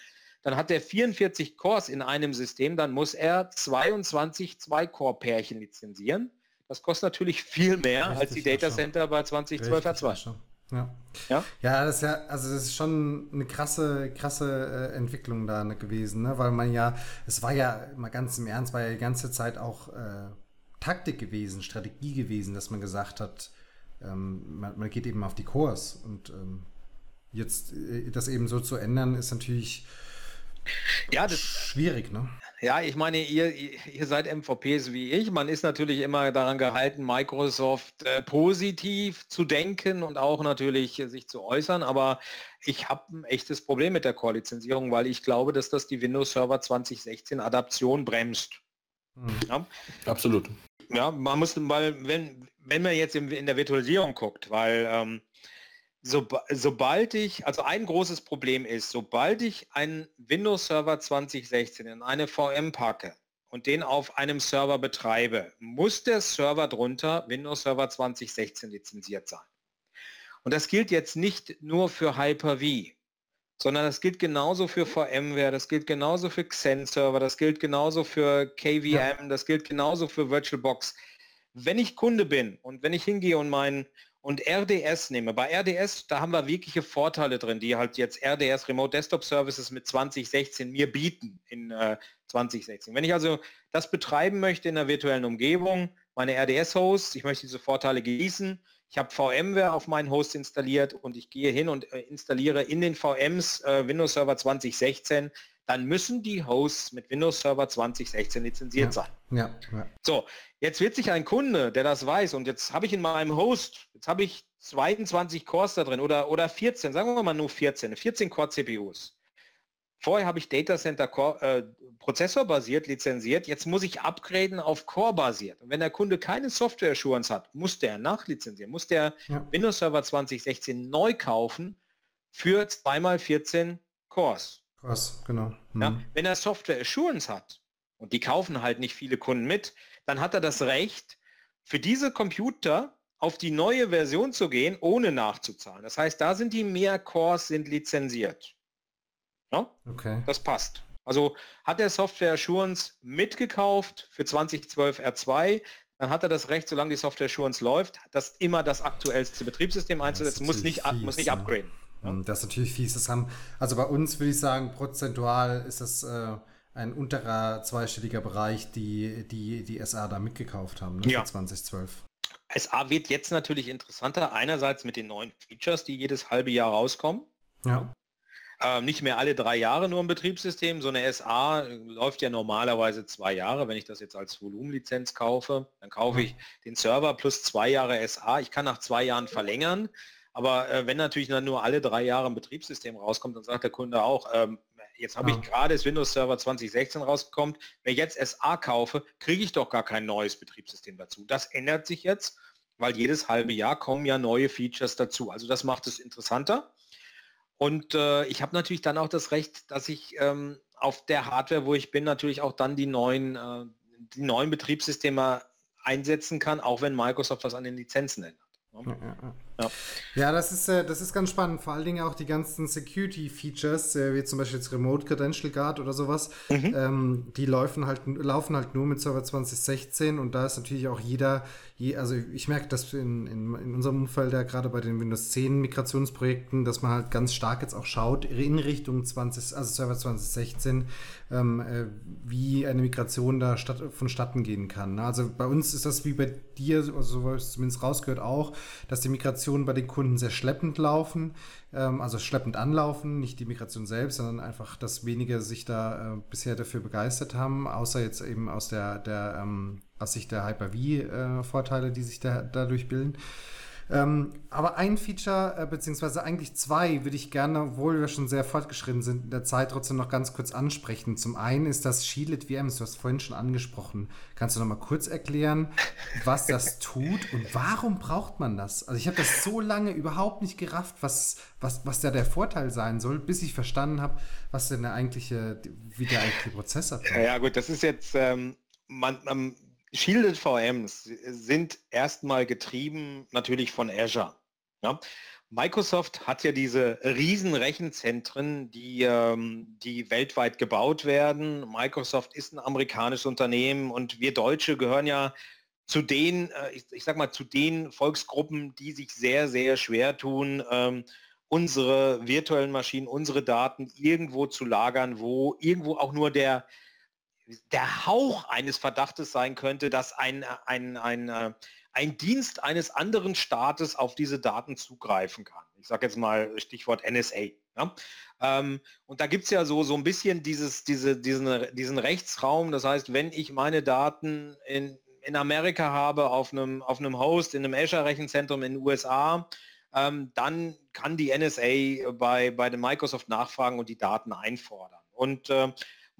dann hat er 44 Cores in einem System, dann muss er 22 2-Core-Pärchen lizenzieren. Das kostet natürlich viel mehr Richtig, als die Data Center bei 2012 R2. Ja. ja. Ja, das ist ja, also das ist schon eine krasse, krasse äh, Entwicklung da gewesen, ne? weil man ja, es war ja mal ganz im Ernst, war ja die ganze Zeit auch äh, Taktik gewesen, Strategie gewesen, dass man gesagt hat, ähm, man, man, geht eben auf die Kurs und ähm, jetzt äh, das eben so zu ändern, ist natürlich ja, das, schwierig, ne? Ja, ich meine, ihr, ihr seid MVPs wie ich. Man ist natürlich immer daran gehalten, Microsoft äh, positiv zu denken und auch natürlich äh, sich zu äußern. Aber ich habe ein echtes Problem mit der Core-Lizenzierung, weil ich glaube, dass das die Windows Server 2016 Adaption bremst. Hm. Ja? Absolut. Ja, man muss, weil wenn, wenn man jetzt in, in der Virtualisierung guckt, weil ähm, so, sobald ich, also ein großes Problem ist, sobald ich einen Windows Server 2016 in eine VM packe und den auf einem Server betreibe, muss der Server drunter Windows Server 2016 lizenziert sein. Und das gilt jetzt nicht nur für Hyper-V, sondern das gilt genauso für VMware, das gilt genauso für Xen-Server, das gilt genauso für KVM, ja. das gilt genauso für VirtualBox. Wenn ich Kunde bin und wenn ich hingehe und meinen und RDS nehme. Bei RDS, da haben wir wirkliche Vorteile drin, die halt jetzt RDS Remote Desktop Services mit 2016 mir bieten in äh, 2016. Wenn ich also das betreiben möchte in der virtuellen Umgebung, meine RDS-Hosts, ich möchte diese Vorteile genießen, ich habe VMware auf meinen Host installiert und ich gehe hin und äh, installiere in den VMs äh, Windows Server 2016 dann müssen die Hosts mit Windows Server 2016 lizenziert ja. sein. Ja, ja. So, jetzt wird sich ein Kunde, der das weiß, und jetzt habe ich in meinem Host, jetzt habe ich 22 Cores da drin oder, oder 14, sagen wir mal nur 14, 14 Core CPUs. Vorher habe ich Data Center Core, äh, Prozessor basiert lizenziert, jetzt muss ich upgraden auf Core basiert. Und wenn der Kunde keine Software Assurance hat, muss der nachlizenzieren, muss der ja. Windows Server 2016 neu kaufen für 2x14 Cores. Krass, genau. Mhm. Ja, wenn er Software Assurance hat, und die kaufen halt nicht viele Kunden mit, dann hat er das Recht, für diese Computer auf die neue Version zu gehen, ohne nachzuzahlen. Das heißt, da sind die mehr Cores sind lizenziert. Ja? Okay. Das passt. Also hat er Software Assurance mitgekauft für 2012 R2, dann hat er das Recht, solange die Software Assurance läuft, das immer das aktuellste Betriebssystem einzusetzen, muss nicht, fies, muss nicht upgraden. Ähm, das ist natürlich fies. Das haben, also bei uns würde ich sagen, prozentual ist das äh, ein unterer zweistelliger Bereich, die die, die SA da mitgekauft haben, ne, ja. 2012. SA wird jetzt natürlich interessanter, einerseits mit den neuen Features, die jedes halbe Jahr rauskommen. Ja. Ähm, nicht mehr alle drei Jahre nur im Betriebssystem. So eine SA läuft ja normalerweise zwei Jahre. Wenn ich das jetzt als Volumenlizenz kaufe, dann kaufe ich den Server plus zwei Jahre SA. Ich kann nach zwei Jahren verlängern. Aber äh, wenn natürlich dann nur alle drei Jahre ein Betriebssystem rauskommt, dann sagt der Kunde auch, ähm, jetzt habe ja. ich gerade das Windows Server 2016 rausgekommen, wenn ich jetzt SA kaufe, kriege ich doch gar kein neues Betriebssystem dazu. Das ändert sich jetzt, weil jedes halbe Jahr kommen ja neue Features dazu. Also das macht es interessanter. Und äh, ich habe natürlich dann auch das Recht, dass ich ähm, auf der Hardware, wo ich bin, natürlich auch dann die neuen, äh, die neuen Betriebssysteme einsetzen kann, auch wenn Microsoft was an den Lizenzen ändert. Ja, ja, ja. ja, das, ist, äh, das ist ganz spannend. Vor allen Dingen auch die ganzen Security-Features, äh, wie zum Beispiel jetzt Remote Credential Guard oder sowas, mhm. ähm, die laufen halt, laufen halt nur mit Server 2016 und da ist natürlich auch jeder, je, also ich merke das in, in, in unserem Umfeld ja gerade bei den Windows 10 Migrationsprojekten, dass man halt ganz stark jetzt auch schaut in Richtung 20, also Server 2016, ähm, äh, wie eine Migration da statt, vonstatten gehen kann. Ne? Also bei uns ist das wie bei dir, also so habe ich es zumindest rausgehört, auch, dass die Migrationen bei den Kunden sehr schleppend laufen, ähm, also schleppend anlaufen, nicht die Migration selbst, sondern einfach, dass wenige sich da äh, bisher dafür begeistert haben, außer jetzt eben aus der, der ähm, aus Sicht der Hyper-V-Vorteile, äh, die sich da, dadurch bilden. Ähm, aber ein Feature, äh, beziehungsweise eigentlich zwei, würde ich gerne, obwohl wir schon sehr fortgeschritten sind, in der Zeit trotzdem noch ganz kurz ansprechen. Zum einen ist das Shielded VMs, du hast vorhin schon angesprochen. Kannst du noch mal kurz erklären, was das tut und warum braucht man das? Also ich habe das so lange überhaupt nicht gerafft, was, was, was da der Vorteil sein soll, bis ich verstanden habe, was denn der eigentliche, wie der eigentliche Prozess abläuft. Ja, gut, das ist jetzt, ähm, man, man Shielded VMs sind erstmal getrieben natürlich von Azure. Ja? Microsoft hat ja diese riesen Rechenzentren, die, ähm, die weltweit gebaut werden. Microsoft ist ein amerikanisches Unternehmen und wir Deutsche gehören ja zu den, äh, ich, ich, sag mal, zu den Volksgruppen, die sich sehr, sehr schwer tun, ähm, unsere virtuellen Maschinen, unsere Daten irgendwo zu lagern, wo irgendwo auch nur der, der Hauch eines Verdachtes sein könnte, dass ein, ein, ein, äh, ein Dienst eines anderen Staates auf diese Daten zugreifen kann. Ich sage jetzt mal Stichwort NSA. Ja? Ähm, und da gibt es ja so, so ein bisschen dieses, diese, diesen, diesen Rechtsraum. Das heißt, wenn ich meine Daten in, in Amerika habe, auf einem, auf einem Host, in einem Azure-Rechenzentrum in den USA, ähm, dann kann die NSA bei, bei dem Microsoft nachfragen und die Daten einfordern. Und äh,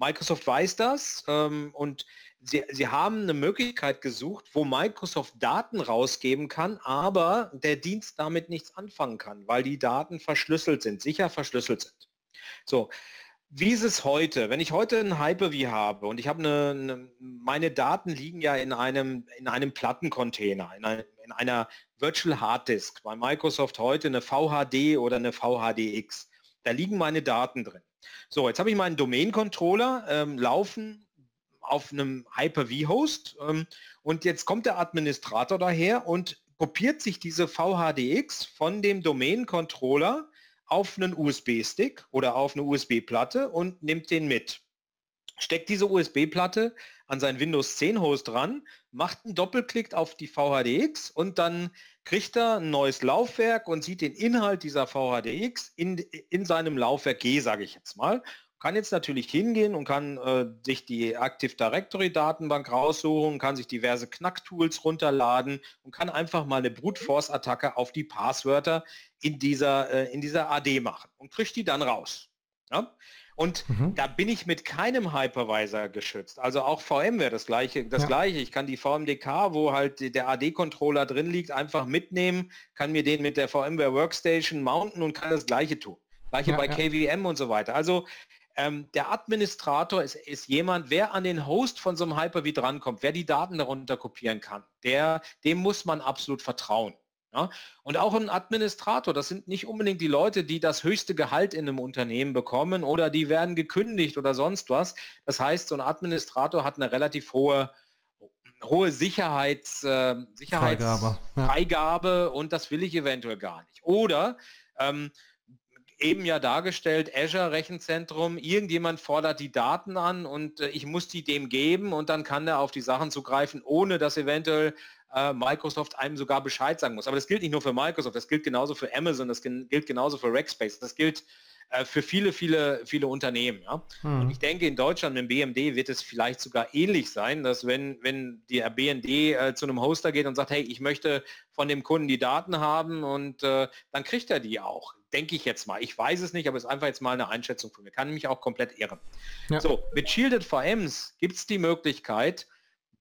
Microsoft weiß das ähm, und sie, sie haben eine Möglichkeit gesucht, wo Microsoft Daten rausgeben kann, aber der Dienst damit nichts anfangen kann, weil die Daten verschlüsselt sind, sicher verschlüsselt sind. So, wie ist es heute? Wenn ich heute ein Hyper-V habe und ich habe eine, eine, meine Daten liegen ja in einem, in einem Plattencontainer, in, ein, in einer Virtual Hard Disk, bei Microsoft heute eine VHD oder eine VHDX. Da liegen meine Daten drin. So, jetzt habe ich meinen Domain-Controller ähm, laufen auf einem Hyper-V-Host ähm, und jetzt kommt der Administrator daher und kopiert sich diese VHDX von dem Domain-Controller auf einen USB-Stick oder auf eine USB-Platte und nimmt den mit. Steckt diese USB-Platte an sein Windows 10 Host ran, macht einen Doppelklick auf die VHDX und dann kriegt er ein neues Laufwerk und sieht den Inhalt dieser VHDX in, in seinem Laufwerk G, sage ich jetzt mal. Kann jetzt natürlich hingehen und kann äh, sich die Active Directory Datenbank raussuchen, kann sich diverse Knacktools runterladen und kann einfach mal eine Brute Force Attacke auf die Passwörter in dieser, äh, in dieser AD machen und kriegt die dann raus. Ja? Und mhm. da bin ich mit keinem Hypervisor geschützt. Also auch VMware das gleiche, das ja. gleiche. Ich kann die VMDK, wo halt der AD-Controller drin liegt, einfach mitnehmen, kann mir den mit der VMware Workstation mounten und kann das gleiche tun. Gleiche ja, bei ja. KVM und so weiter. Also ähm, der Administrator ist, ist, jemand, wer an den Host von so einem Hyper-V drankommt, wer die Daten darunter kopieren kann, der, dem muss man absolut vertrauen. Ja? Und auch ein Administrator, das sind nicht unbedingt die Leute, die das höchste Gehalt in einem Unternehmen bekommen oder die werden gekündigt oder sonst was. Das heißt, so ein Administrator hat eine relativ hohe hohe Sicherheits, äh, Sicherheitsfreigabe ja. und das will ich eventuell gar nicht. Oder ähm, eben ja dargestellt, Azure Rechenzentrum, irgendjemand fordert die Daten an und äh, ich muss die dem geben und dann kann er auf die Sachen zugreifen, ohne dass eventuell äh, Microsoft einem sogar Bescheid sagen muss. Aber das gilt nicht nur für Microsoft, das gilt genauso für Amazon, das gilt genauso für Rackspace, das gilt äh, für viele, viele, viele Unternehmen. Ja? Hm. Und ich denke, in Deutschland mit dem BMD wird es vielleicht sogar ähnlich sein, dass wenn, wenn der BND äh, zu einem Hoster geht und sagt, hey, ich möchte von dem Kunden die Daten haben und äh, dann kriegt er die auch. Denke ich jetzt mal. Ich weiß es nicht, aber es ist einfach jetzt mal eine Einschätzung von mir. Kann mich auch komplett irren. Ja. So, mit Shielded VMs gibt es die Möglichkeit,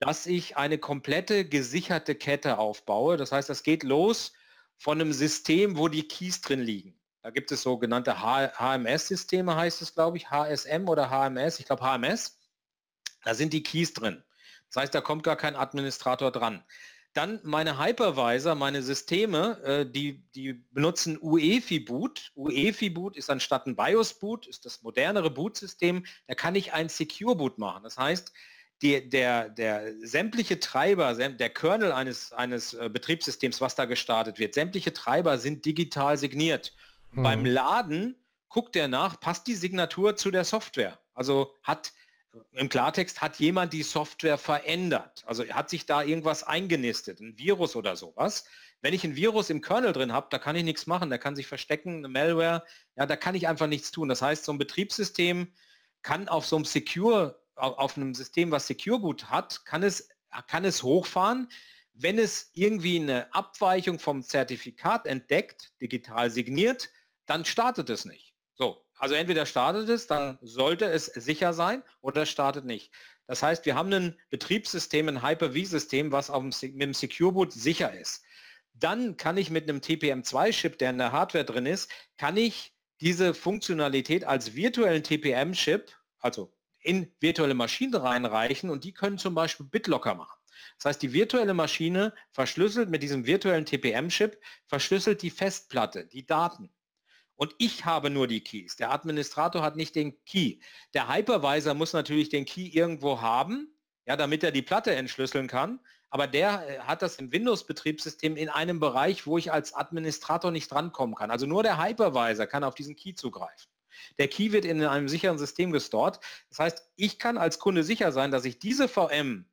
dass ich eine komplette gesicherte Kette aufbaue. Das heißt, das geht los von einem System, wo die Keys drin liegen. Da gibt es sogenannte HMS-Systeme, heißt es, glaube ich, HSM oder HMS, ich glaube HMS. Da sind die Keys drin. Das heißt, da kommt gar kein Administrator dran. Dann meine Hypervisor, meine Systeme, äh, die, die benutzen UEFI-Boot. UEFI-Boot ist anstatt ein BIOS-Boot, ist das modernere Boot-System. Da kann ich ein Secure-Boot machen. Das heißt, die, der, der sämtliche Treiber, der Kernel eines, eines äh, Betriebssystems, was da gestartet wird, sämtliche Treiber sind digital signiert. Mhm. Beim Laden guckt er nach, passt die Signatur zu der Software. Also hat im Klartext hat jemand die Software verändert. Also hat sich da irgendwas eingenistet, ein Virus oder sowas. Wenn ich ein Virus im Kernel drin habe, da kann ich nichts machen, da kann sich verstecken, eine Malware, ja, da kann ich einfach nichts tun. Das heißt, so ein Betriebssystem kann auf so einem Secure, auf einem System, was Secure Boot hat, kann es, kann es hochfahren, wenn es irgendwie eine Abweichung vom Zertifikat entdeckt, digital signiert, dann startet es nicht. So, also entweder startet es, dann sollte es sicher sein oder startet nicht. Das heißt, wir haben ein Betriebssystem, ein Hyper-V-System, was auf dem, mit dem Secure Boot sicher ist. Dann kann ich mit einem TPM2-Chip, der in der Hardware drin ist, kann ich diese Funktionalität als virtuellen TPM-Chip, also in virtuelle Maschinen reinreichen und die können zum Beispiel BitLocker machen. Das heißt, die virtuelle Maschine verschlüsselt mit diesem virtuellen TPM-Chip, verschlüsselt die Festplatte, die Daten. Und ich habe nur die Keys. Der Administrator hat nicht den Key. Der Hypervisor muss natürlich den Key irgendwo haben, ja, damit er die Platte entschlüsseln kann. Aber der äh, hat das im Windows-Betriebssystem in einem Bereich, wo ich als Administrator nicht drankommen kann. Also nur der Hypervisor kann auf diesen Key zugreifen. Der Key wird in einem sicheren System gestort. Das heißt, ich kann als Kunde sicher sein, dass ich diese VM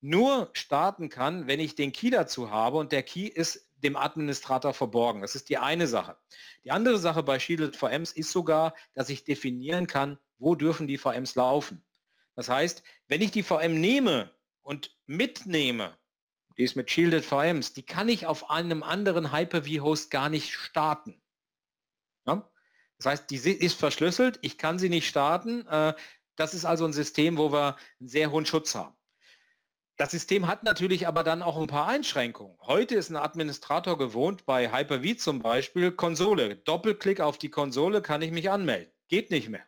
nur starten kann, wenn ich den Key dazu habe und der Key ist dem Administrator verborgen. Das ist die eine Sache. Die andere Sache bei Shielded VMs ist sogar, dass ich definieren kann, wo dürfen die VMs laufen. Das heißt, wenn ich die VM nehme und mitnehme, die ist mit Shielded VMs, die kann ich auf einem anderen Hyper-V-Host gar nicht starten. Ja? Das heißt, die ist verschlüsselt, ich kann sie nicht starten. Äh, das ist also ein System, wo wir einen sehr hohen Schutz haben. Das System hat natürlich aber dann auch ein paar Einschränkungen. Heute ist ein Administrator gewohnt, bei Hyper-V zum Beispiel, Konsole. Doppelklick auf die Konsole kann ich mich anmelden. Geht nicht mehr.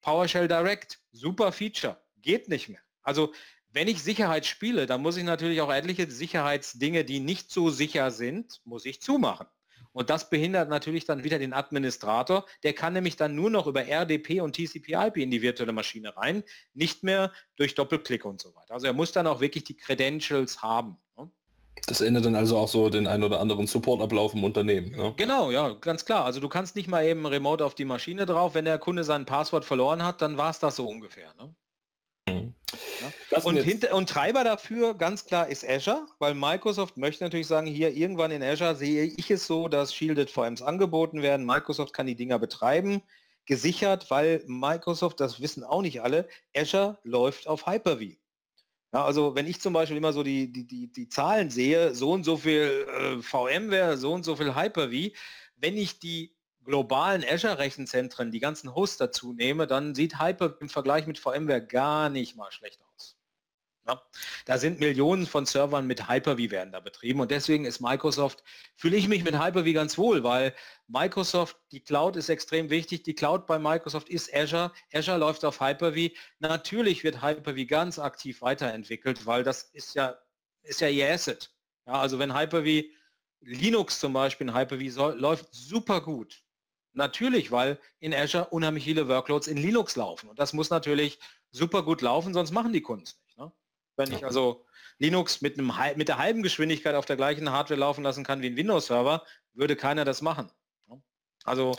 PowerShell Direct, super Feature. Geht nicht mehr. Also wenn ich Sicherheit spiele, dann muss ich natürlich auch etliche Sicherheitsdinge, die nicht so sicher sind, muss ich zumachen. Und das behindert natürlich dann wieder den Administrator. Der kann nämlich dann nur noch über RDP und TCP/IP in die virtuelle Maschine rein, nicht mehr durch Doppelklick und so weiter. Also er muss dann auch wirklich die Credentials haben. Ne? Das ändert dann also auch so den einen oder anderen Supportablauf im Unternehmen. Ne? Genau, ja, ganz klar. Also du kannst nicht mal eben remote auf die Maschine drauf. Wenn der Kunde sein Passwort verloren hat, dann war es das so ungefähr. Ne? Ja. Und, hinter, und Treiber dafür ganz klar ist Azure, weil Microsoft möchte natürlich sagen, hier irgendwann in Azure sehe ich es so, dass Shielded VMs angeboten werden. Microsoft kann die Dinger betreiben, gesichert, weil Microsoft, das wissen auch nicht alle, Azure läuft auf Hyper-V. Ja, also wenn ich zum Beispiel immer so die, die, die, die Zahlen sehe, so und so viel äh, VMware, so und so viel Hyper-V, wenn ich die globalen Azure-Rechenzentren die ganzen Hosts dazu nehme, dann sieht Hyper im Vergleich mit VMware gar nicht mal schlecht aus. Ja? Da sind Millionen von Servern mit Hyper-V werden da betrieben und deswegen ist Microsoft, fühle ich mich mit Hyper-V ganz wohl, weil Microsoft, die Cloud ist extrem wichtig, die Cloud bei Microsoft ist Azure, Azure läuft auf Hyper-V. Natürlich wird Hyper-V ganz aktiv weiterentwickelt, weil das ist ja, ist ja ihr Asset. Ja, also wenn Hyper-V Linux zum Beispiel in Hyper-V läuft super gut. Natürlich, weil in Azure unheimlich viele Workloads in Linux laufen. Und das muss natürlich super gut laufen, sonst machen die Kunden es nicht. Wenn ich also Linux mit, einem, mit der halben Geschwindigkeit auf der gleichen Hardware laufen lassen kann wie ein Windows-Server, würde keiner das machen. Also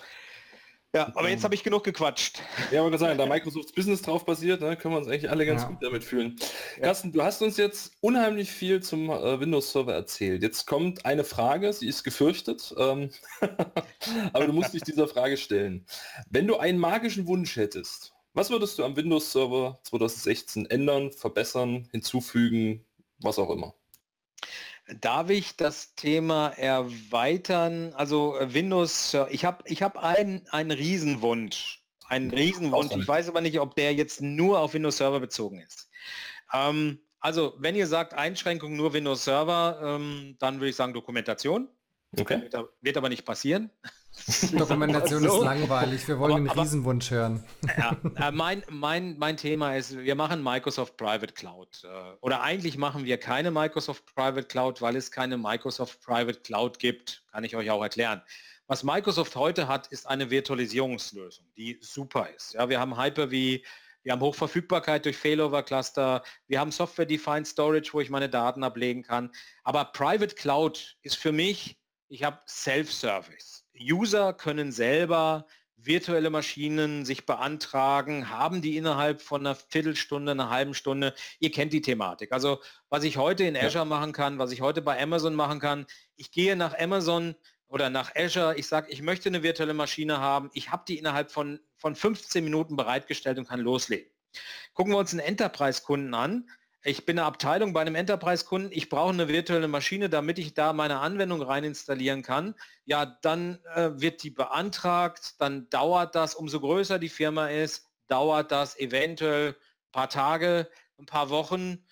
ja, aber jetzt habe ich genug gequatscht. Ja, aber sagen, da Microsofts Business drauf basiert, ne, können wir uns eigentlich alle ganz ja. gut damit fühlen. Ja. Carsten, du hast uns jetzt unheimlich viel zum äh, Windows-Server erzählt. Jetzt kommt eine Frage, sie ist gefürchtet, ähm, aber du musst dich dieser Frage stellen. Wenn du einen magischen Wunsch hättest, was würdest du am Windows-Server 2016 ändern, verbessern, hinzufügen, was auch immer? Darf ich das Thema erweitern? Also äh, Windows, ich habe ich hab einen, einen Riesenwunsch. Einen Riesenwunsch. Ich weiß aber nicht, ob der jetzt nur auf Windows Server bezogen ist. Ähm, also wenn ihr sagt Einschränkung nur Windows Server, ähm, dann würde ich sagen Dokumentation. Okay. Wird aber nicht passieren. Dokumentation so. ist langweilig. Wir wollen aber, einen aber, Riesenwunsch hören. Ja, äh, mein, mein, mein Thema ist, wir machen Microsoft Private Cloud. Äh, oder eigentlich machen wir keine Microsoft Private Cloud, weil es keine Microsoft Private Cloud gibt. Kann ich euch auch erklären. Was Microsoft heute hat, ist eine Virtualisierungslösung, die super ist. Ja, wir haben Hyper-V, wir haben Hochverfügbarkeit durch Failover-Cluster, wir haben Software-Defined Storage, wo ich meine Daten ablegen kann. Aber Private Cloud ist für mich, ich habe Self-Service. User können selber virtuelle Maschinen sich beantragen, haben die innerhalb von einer Viertelstunde, einer halben Stunde. Ihr kennt die Thematik. Also was ich heute in Azure ja. machen kann, was ich heute bei Amazon machen kann, ich gehe nach Amazon oder nach Azure, ich sage, ich möchte eine virtuelle Maschine haben, ich habe die innerhalb von, von 15 Minuten bereitgestellt und kann loslegen. Gucken wir uns einen Enterprise-Kunden an ich bin eine Abteilung bei einem Enterprise-Kunden, ich brauche eine virtuelle Maschine, damit ich da meine Anwendung rein installieren kann. Ja, dann äh, wird die beantragt, dann dauert das, umso größer die Firma ist, dauert das eventuell ein paar Tage, ein paar Wochen.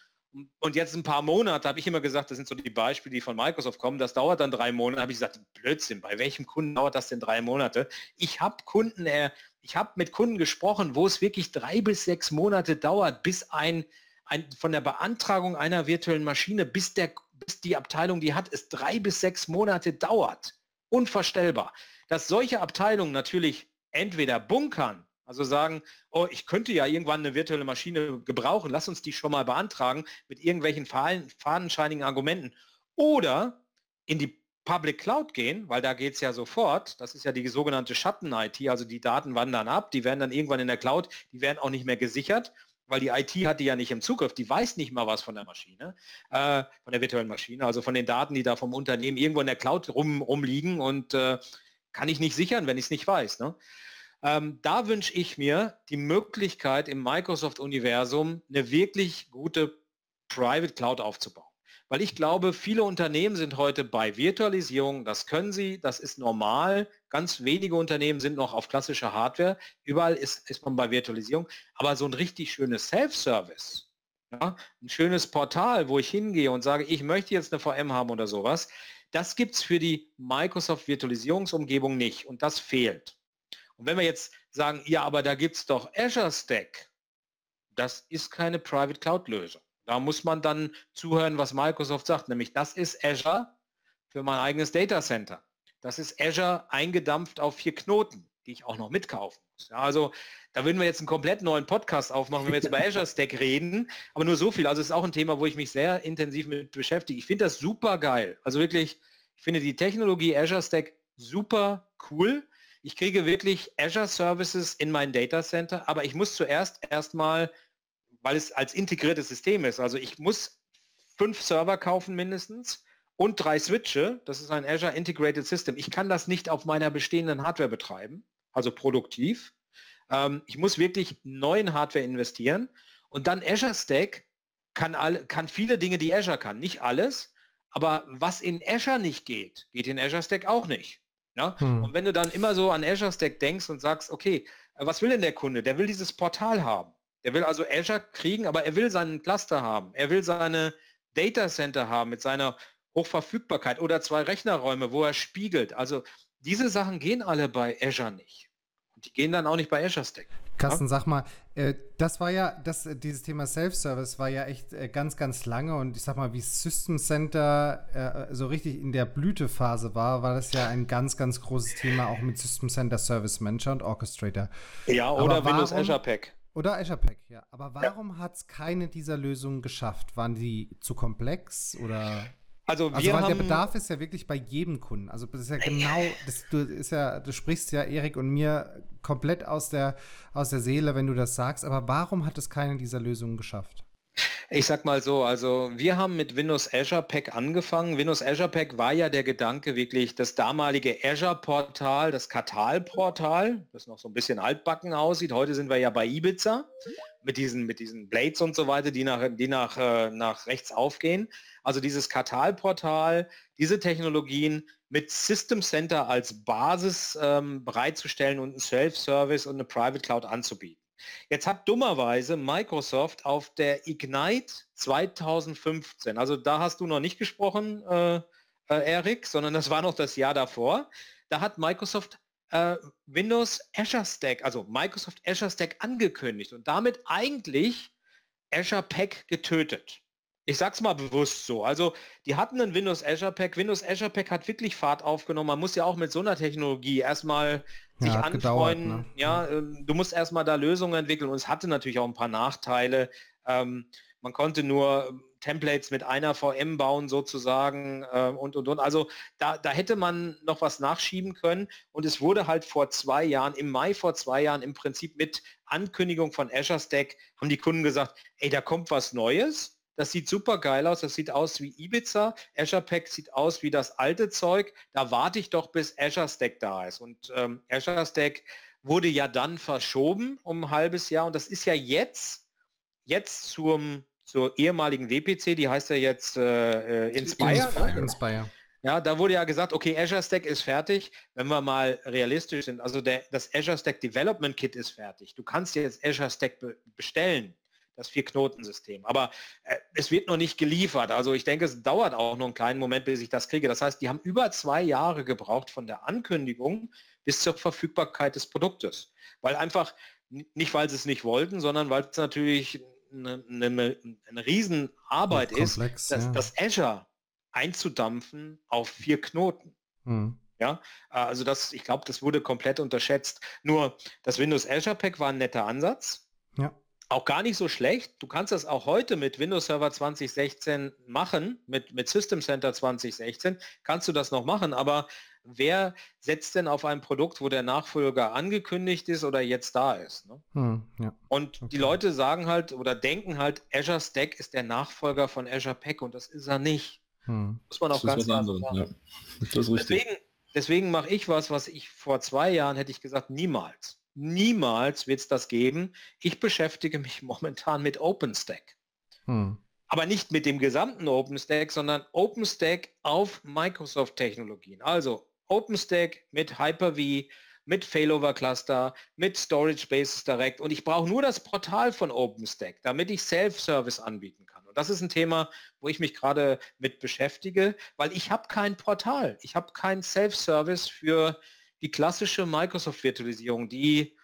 Und jetzt ein paar Monate, habe ich immer gesagt, das sind so die Beispiele, die von Microsoft kommen, das dauert dann drei Monate, habe ich gesagt, Blödsinn, bei welchem Kunden dauert das denn drei Monate? Ich habe Kunden, äh, ich habe mit Kunden gesprochen, wo es wirklich drei bis sechs Monate dauert, bis ein ein, von der Beantragung einer virtuellen Maschine, bis, der, bis die Abteilung die hat, es drei bis sechs Monate dauert. Unvorstellbar. Dass solche Abteilungen natürlich entweder bunkern, also sagen, oh, ich könnte ja irgendwann eine virtuelle Maschine gebrauchen, lass uns die schon mal beantragen mit irgendwelchen fadenscheinigen Argumenten. Oder in die Public Cloud gehen, weil da geht es ja sofort, das ist ja die sogenannte Schatten-IT, also die Daten wandern ab, die werden dann irgendwann in der Cloud, die werden auch nicht mehr gesichert weil die IT hat die ja nicht im Zugriff, die weiß nicht mal was von der Maschine, äh, von der virtuellen Maschine, also von den Daten, die da vom Unternehmen irgendwo in der Cloud rum, rumliegen und äh, kann ich nicht sichern, wenn ich es nicht weiß. Ne? Ähm, da wünsche ich mir die Möglichkeit im Microsoft-Universum eine wirklich gute Private Cloud aufzubauen. Weil ich glaube, viele Unternehmen sind heute bei Virtualisierung, das können sie, das ist normal. Ganz wenige Unternehmen sind noch auf klassischer Hardware. Überall ist, ist man bei Virtualisierung. Aber so ein richtig schönes Self-Service, ja, ein schönes Portal, wo ich hingehe und sage, ich möchte jetzt eine VM haben oder sowas, das gibt es für die Microsoft Virtualisierungsumgebung nicht und das fehlt. Und wenn wir jetzt sagen, ja, aber da gibt es doch Azure Stack, das ist keine Private Cloud Lösung. Da muss man dann zuhören, was Microsoft sagt, nämlich das ist Azure für mein eigenes Data Center. Das ist Azure eingedampft auf vier Knoten, die ich auch noch mitkaufen muss. Ja, also da würden wir jetzt einen komplett neuen Podcast aufmachen, wenn wir jetzt über Azure Stack reden. Aber nur so viel. Also es ist auch ein Thema, wo ich mich sehr intensiv mit beschäftige. Ich finde das super geil. Also wirklich, ich finde die Technologie Azure Stack super cool. Ich kriege wirklich Azure Services in mein Data Center, aber ich muss zuerst erstmal weil es als integriertes System ist. Also ich muss fünf Server kaufen mindestens und drei Switche. Das ist ein Azure Integrated System. Ich kann das nicht auf meiner bestehenden Hardware betreiben, also produktiv. Ähm, ich muss wirklich neuen Hardware investieren und dann Azure Stack kann, all, kann viele Dinge, die Azure kann. Nicht alles, aber was in Azure nicht geht, geht in Azure Stack auch nicht. Ja? Hm. Und wenn du dann immer so an Azure Stack denkst und sagst, okay, was will denn der Kunde? Der will dieses Portal haben. Er will also Azure kriegen, aber er will seinen Cluster haben. Er will seine Data Center haben mit seiner Hochverfügbarkeit oder zwei Rechnerräume, wo er spiegelt. Also diese Sachen gehen alle bei Azure nicht. Und die gehen dann auch nicht bei Azure Stack. Carsten, sag mal, äh, das war ja, das, äh, dieses Thema Self-Service war ja echt äh, ganz, ganz lange und ich sag mal, wie System Center so richtig in der Blütephase war, war das ja ein ganz, ganz großes Thema auch mit System Center Service Manager und Orchestrator. Ja, oder warum, Windows Azure Pack. Oder Azure Pack, ja. Aber warum ja. hat es keine dieser Lösungen geschafft? Waren die zu komplex oder? Also, also weil der Bedarf ist ja wirklich bei jedem Kunden. Also das ist ja genau, das, du, ist ja, du sprichst ja Erik und mir komplett aus der, aus der Seele, wenn du das sagst. Aber warum hat es keine dieser Lösungen geschafft? Ich sag mal so, also wir haben mit Windows Azure Pack angefangen. Windows Azure Pack war ja der Gedanke wirklich, das damalige Azure Portal, das Katal Portal, das noch so ein bisschen altbacken aussieht. Heute sind wir ja bei Ibiza mit diesen, mit diesen Blades und so weiter, die nach, die nach, äh, nach rechts aufgehen. Also dieses Katal Portal, diese Technologien mit System Center als Basis ähm, bereitzustellen und einen Self-Service und eine Private Cloud anzubieten. Jetzt hat dummerweise Microsoft auf der Ignite 2015, also da hast du noch nicht gesprochen, äh, äh, Erik, sondern das war noch das Jahr davor. da hat Microsoft äh, Windows Azure Stack, also Microsoft Azure Stack angekündigt und damit eigentlich Azure Pack getötet. Ich sag's mal bewusst so. Also die hatten ein Windows Azure Pack. Windows Azure Pack hat wirklich Fahrt aufgenommen. Man muss ja auch mit so einer Technologie erstmal sich ja, anfreunden. Gedauert, ne? Ja, äh, du musst erstmal da Lösungen entwickeln und es hatte natürlich auch ein paar Nachteile. Ähm, man konnte nur ähm, Templates mit einer VM bauen sozusagen äh, und und und. Also da, da hätte man noch was nachschieben können und es wurde halt vor zwei Jahren, im Mai vor zwei Jahren im Prinzip mit Ankündigung von Azure Stack, haben die Kunden gesagt, ey, da kommt was Neues das sieht super geil aus. Das sieht aus wie Ibiza. Azure Pack sieht aus wie das alte Zeug. Da warte ich doch, bis Azure Stack da ist. Und ähm, Azure Stack wurde ja dann verschoben um ein halbes Jahr. Und das ist ja jetzt, jetzt zum, zur ehemaligen WPC, die heißt ja jetzt äh, äh Inspire. Inspire. Ne? Inspire. Ja, da wurde ja gesagt, okay, Azure Stack ist fertig, wenn wir mal realistisch sind. Also der, das Azure Stack Development Kit ist fertig. Du kannst jetzt Azure Stack be bestellen das Vier-Knoten-System. Aber äh, es wird noch nicht geliefert. Also ich denke, es dauert auch noch einen kleinen Moment, bis ich das kriege. Das heißt, die haben über zwei Jahre gebraucht von der Ankündigung bis zur Verfügbarkeit des Produktes. Weil einfach, nicht weil sie es nicht wollten, sondern weil es natürlich eine, eine, eine Riesenarbeit komplex, ist, das, ja. das Azure einzudampfen auf vier Knoten. Mhm. Ja, also das, ich glaube, das wurde komplett unterschätzt. Nur das Windows Azure Pack war ein netter Ansatz. Ja auch gar nicht so schlecht. Du kannst das auch heute mit Windows Server 2016 machen, mit, mit System Center 2016 kannst du das noch machen, aber wer setzt denn auf ein Produkt, wo der Nachfolger angekündigt ist oder jetzt da ist? Ne? Hm, ja. Und okay. die Leute sagen halt oder denken halt, Azure Stack ist der Nachfolger von Azure Pack und das ist er nicht. Hm. Muss man auch das ganz klar sagen. Ja. Das ist richtig. Deswegen, deswegen mache ich was, was ich vor zwei Jahren hätte ich gesagt, niemals. Niemals wird es das geben. Ich beschäftige mich momentan mit OpenStack. Hm. Aber nicht mit dem gesamten OpenStack, sondern OpenStack auf Microsoft-Technologien. Also OpenStack mit Hyper-V, mit Failover Cluster, mit Storage Bases Direct und ich brauche nur das Portal von OpenStack, damit ich Self-Service anbieten kann. Und das ist ein Thema, wo ich mich gerade mit beschäftige, weil ich habe kein Portal, ich habe kein Self-Service für die klassische Microsoft-Virtualisierung, die,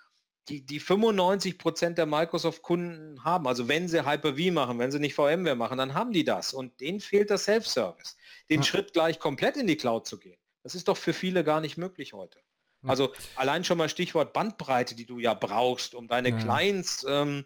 die, die 95 Prozent der Microsoft-Kunden haben. Also wenn sie Hyper-V machen, wenn sie nicht VMware machen, dann haben die das. Und denen fehlt das Self-Service. Den ja. Schritt gleich komplett in die Cloud zu gehen, das ist doch für viele gar nicht möglich heute. Also allein schon mal Stichwort Bandbreite, die du ja brauchst, um deine ja. Clients, ähm,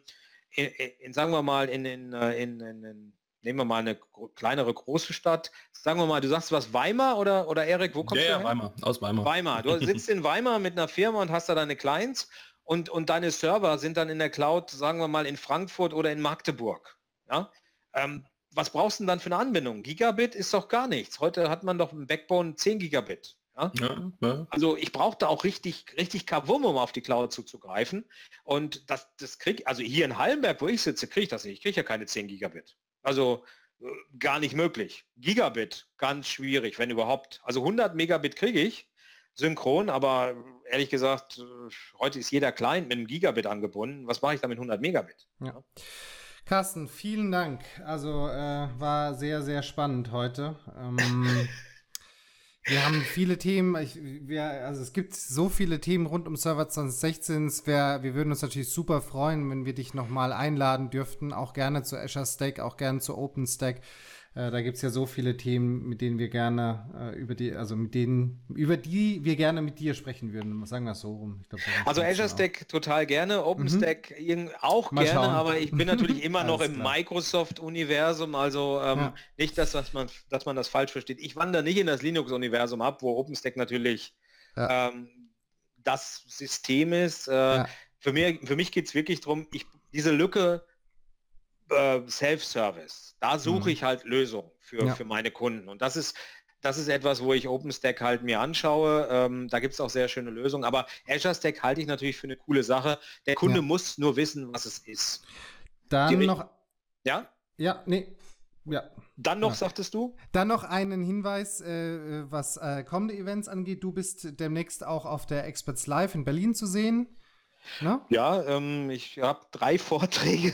in, in, sagen wir mal, in, in, äh, in, in nehmen wir mal eine kleinere große Stadt. Sagen wir mal, du sagst was Weimar oder, oder Erik, wo kommst ja, du? Ja, Weimar, aus Weimar. Weimar. Du sitzt in Weimar mit einer Firma und hast da deine Clients und, und deine Server sind dann in der Cloud, sagen wir mal, in Frankfurt oder in Magdeburg. Ja? Ähm, was brauchst du denn dann für eine Anbindung? Gigabit ist doch gar nichts. Heute hat man doch im Backbone 10 Gigabit. Ja? Ja, ja. Also ich brauchte auch richtig, richtig Kabum, um auf die Cloud zuzugreifen. Und das, das krieg, also hier in Hallenberg, wo ich sitze, kriege ich das nicht. Ich kriege ja keine 10 Gigabit. Also äh, gar nicht möglich. Gigabit, ganz schwierig, wenn überhaupt. Also 100 Megabit kriege ich synchron, aber ehrlich gesagt, äh, heute ist jeder Client mit einem Gigabit angebunden. Was mache ich da mit 100 Megabit? Ja. Carsten, vielen Dank. Also äh, war sehr, sehr spannend heute. Ähm, Wir haben viele Themen, ich, wir, also es gibt so viele Themen rund um Server 2016. Es wär, wir würden uns natürlich super freuen, wenn wir dich nochmal einladen dürften, auch gerne zu Azure Stack, auch gerne zu OpenStack. Äh, da gibt es ja so viele Themen, mit denen wir gerne äh, über die, also mit denen, über die wir gerne mit dir sprechen würden. Sagen wir es so rum. Glaub, also Azure Stack total gerne, OpenStack mhm. auch Mal gerne, schauen. aber ich bin natürlich immer noch im Microsoft-Universum, also ähm, ja. nicht, dass, dass, man, dass man das falsch versteht. Ich wandere nicht in das Linux-Universum ab, wo OpenStack natürlich ja. ähm, das System ist. Äh, ja. Für, mir, für mich geht es wirklich darum, ich, diese Lücke äh, Self-Service. Da suche mhm. ich halt Lösungen für, ja. für meine Kunden. Und das ist, das ist etwas, wo ich OpenStack halt mir anschaue. Ähm, da gibt es auch sehr schöne Lösungen. Aber Azure Stack halte ich natürlich für eine coole Sache. Der Kunde ja. muss nur wissen, was es ist. Dann Die, noch. Ja? Ja, nee. Ja. Dann noch, ja. sagtest du? Dann noch einen Hinweis, äh, was äh, kommende Events angeht. Du bist demnächst auch auf der Experts Live in Berlin zu sehen. Ne? Ja, ähm, ich habe drei Vorträge.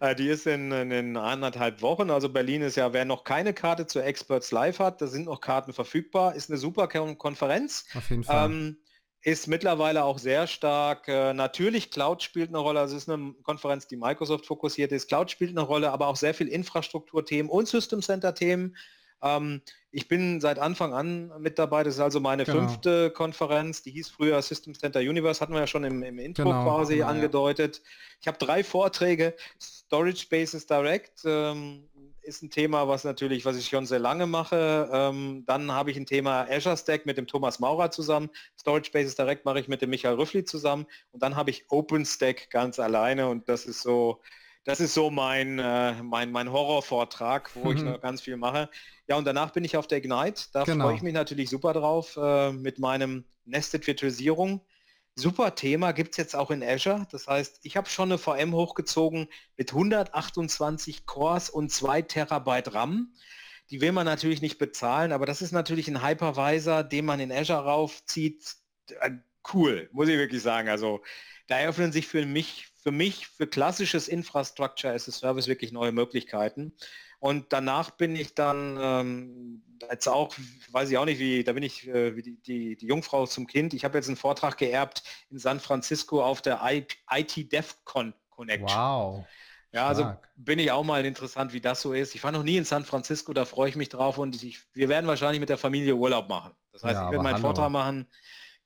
Äh, die ist in, in anderthalb Wochen. Also Berlin ist ja, wer noch keine Karte zur Experts Live hat, da sind noch Karten verfügbar. Ist eine super Konferenz. Auf jeden Fall. Ähm, ist mittlerweile auch sehr stark. Äh, natürlich, Cloud spielt eine Rolle. Also es ist eine Konferenz, die Microsoft fokussiert ist. Cloud spielt eine Rolle, aber auch sehr viel Infrastrukturthemen und System Center Themen. Ähm, ich bin seit Anfang an mit dabei. Das ist also meine genau. fünfte Konferenz. Die hieß früher System Center Universe, hatten wir ja schon im, im Intro genau. quasi ja, angedeutet. Ich habe drei Vorträge. Storage Spaces Direct ähm, ist ein Thema, was natürlich, was ich schon sehr lange mache. Ähm, dann habe ich ein Thema Azure Stack mit dem Thomas Maurer zusammen. Storage Spaces Direct mache ich mit dem Michael Rüffli zusammen. Und dann habe ich OpenStack ganz alleine und das ist so das ist so mein, äh, mein, mein Horrorvortrag, wo mhm. ich noch ganz viel mache. Ja, und danach bin ich auf der Ignite. Da genau. freue ich mich natürlich super drauf äh, mit meinem Nested Virtualisierung. Super Thema gibt es jetzt auch in Azure. Das heißt, ich habe schon eine VM hochgezogen mit 128 Cores und 2 Terabyte RAM. Die will man natürlich nicht bezahlen, aber das ist natürlich ein Hypervisor, den man in Azure raufzieht. Äh, cool, muss ich wirklich sagen. Also da eröffnen sich für mich für mich, für klassisches Infrastructure as a Service wirklich neue Möglichkeiten. Und danach bin ich dann ähm, jetzt auch, weiß ich auch nicht, wie, da bin ich äh, wie die, die, die, Jungfrau zum Kind. Ich habe jetzt einen Vortrag geerbt in San Francisco auf der IT DevCon Connection. Wow. Ja, also bin ich auch mal interessant, wie das so ist. Ich war noch nie in San Francisco, da freue ich mich drauf und ich, wir werden wahrscheinlich mit der Familie Urlaub machen. Das heißt, ja, ich werde meinen hallo. Vortrag machen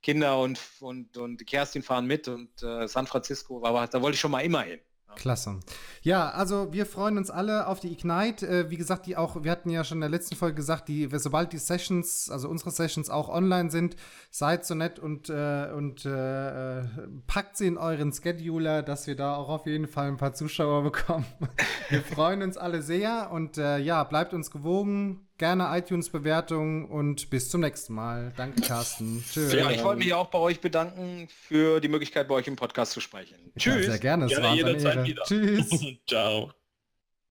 Kinder und, und, und Kerstin fahren mit und äh, San Francisco, aber da wollte ich schon mal immer hin. Klasse. Ja, also wir freuen uns alle auf die Ignite. Äh, wie gesagt, die auch, wir hatten ja schon in der letzten Folge gesagt, die, sobald die Sessions, also unsere Sessions auch online sind, seid so nett und, äh, und äh, packt sie in euren Scheduler, dass wir da auch auf jeden Fall ein paar Zuschauer bekommen. wir freuen uns alle sehr und äh, ja, bleibt uns gewogen gerne iTunes-Bewertung und bis zum nächsten Mal. Danke, Carsten. Tschüss. Ja, ich wollte mich auch bei euch bedanken für die Möglichkeit, bei euch im Podcast zu sprechen. Tschüss. Ja, sehr gerne. Es gerne war jederzeit wieder. Tschüss. Ciao.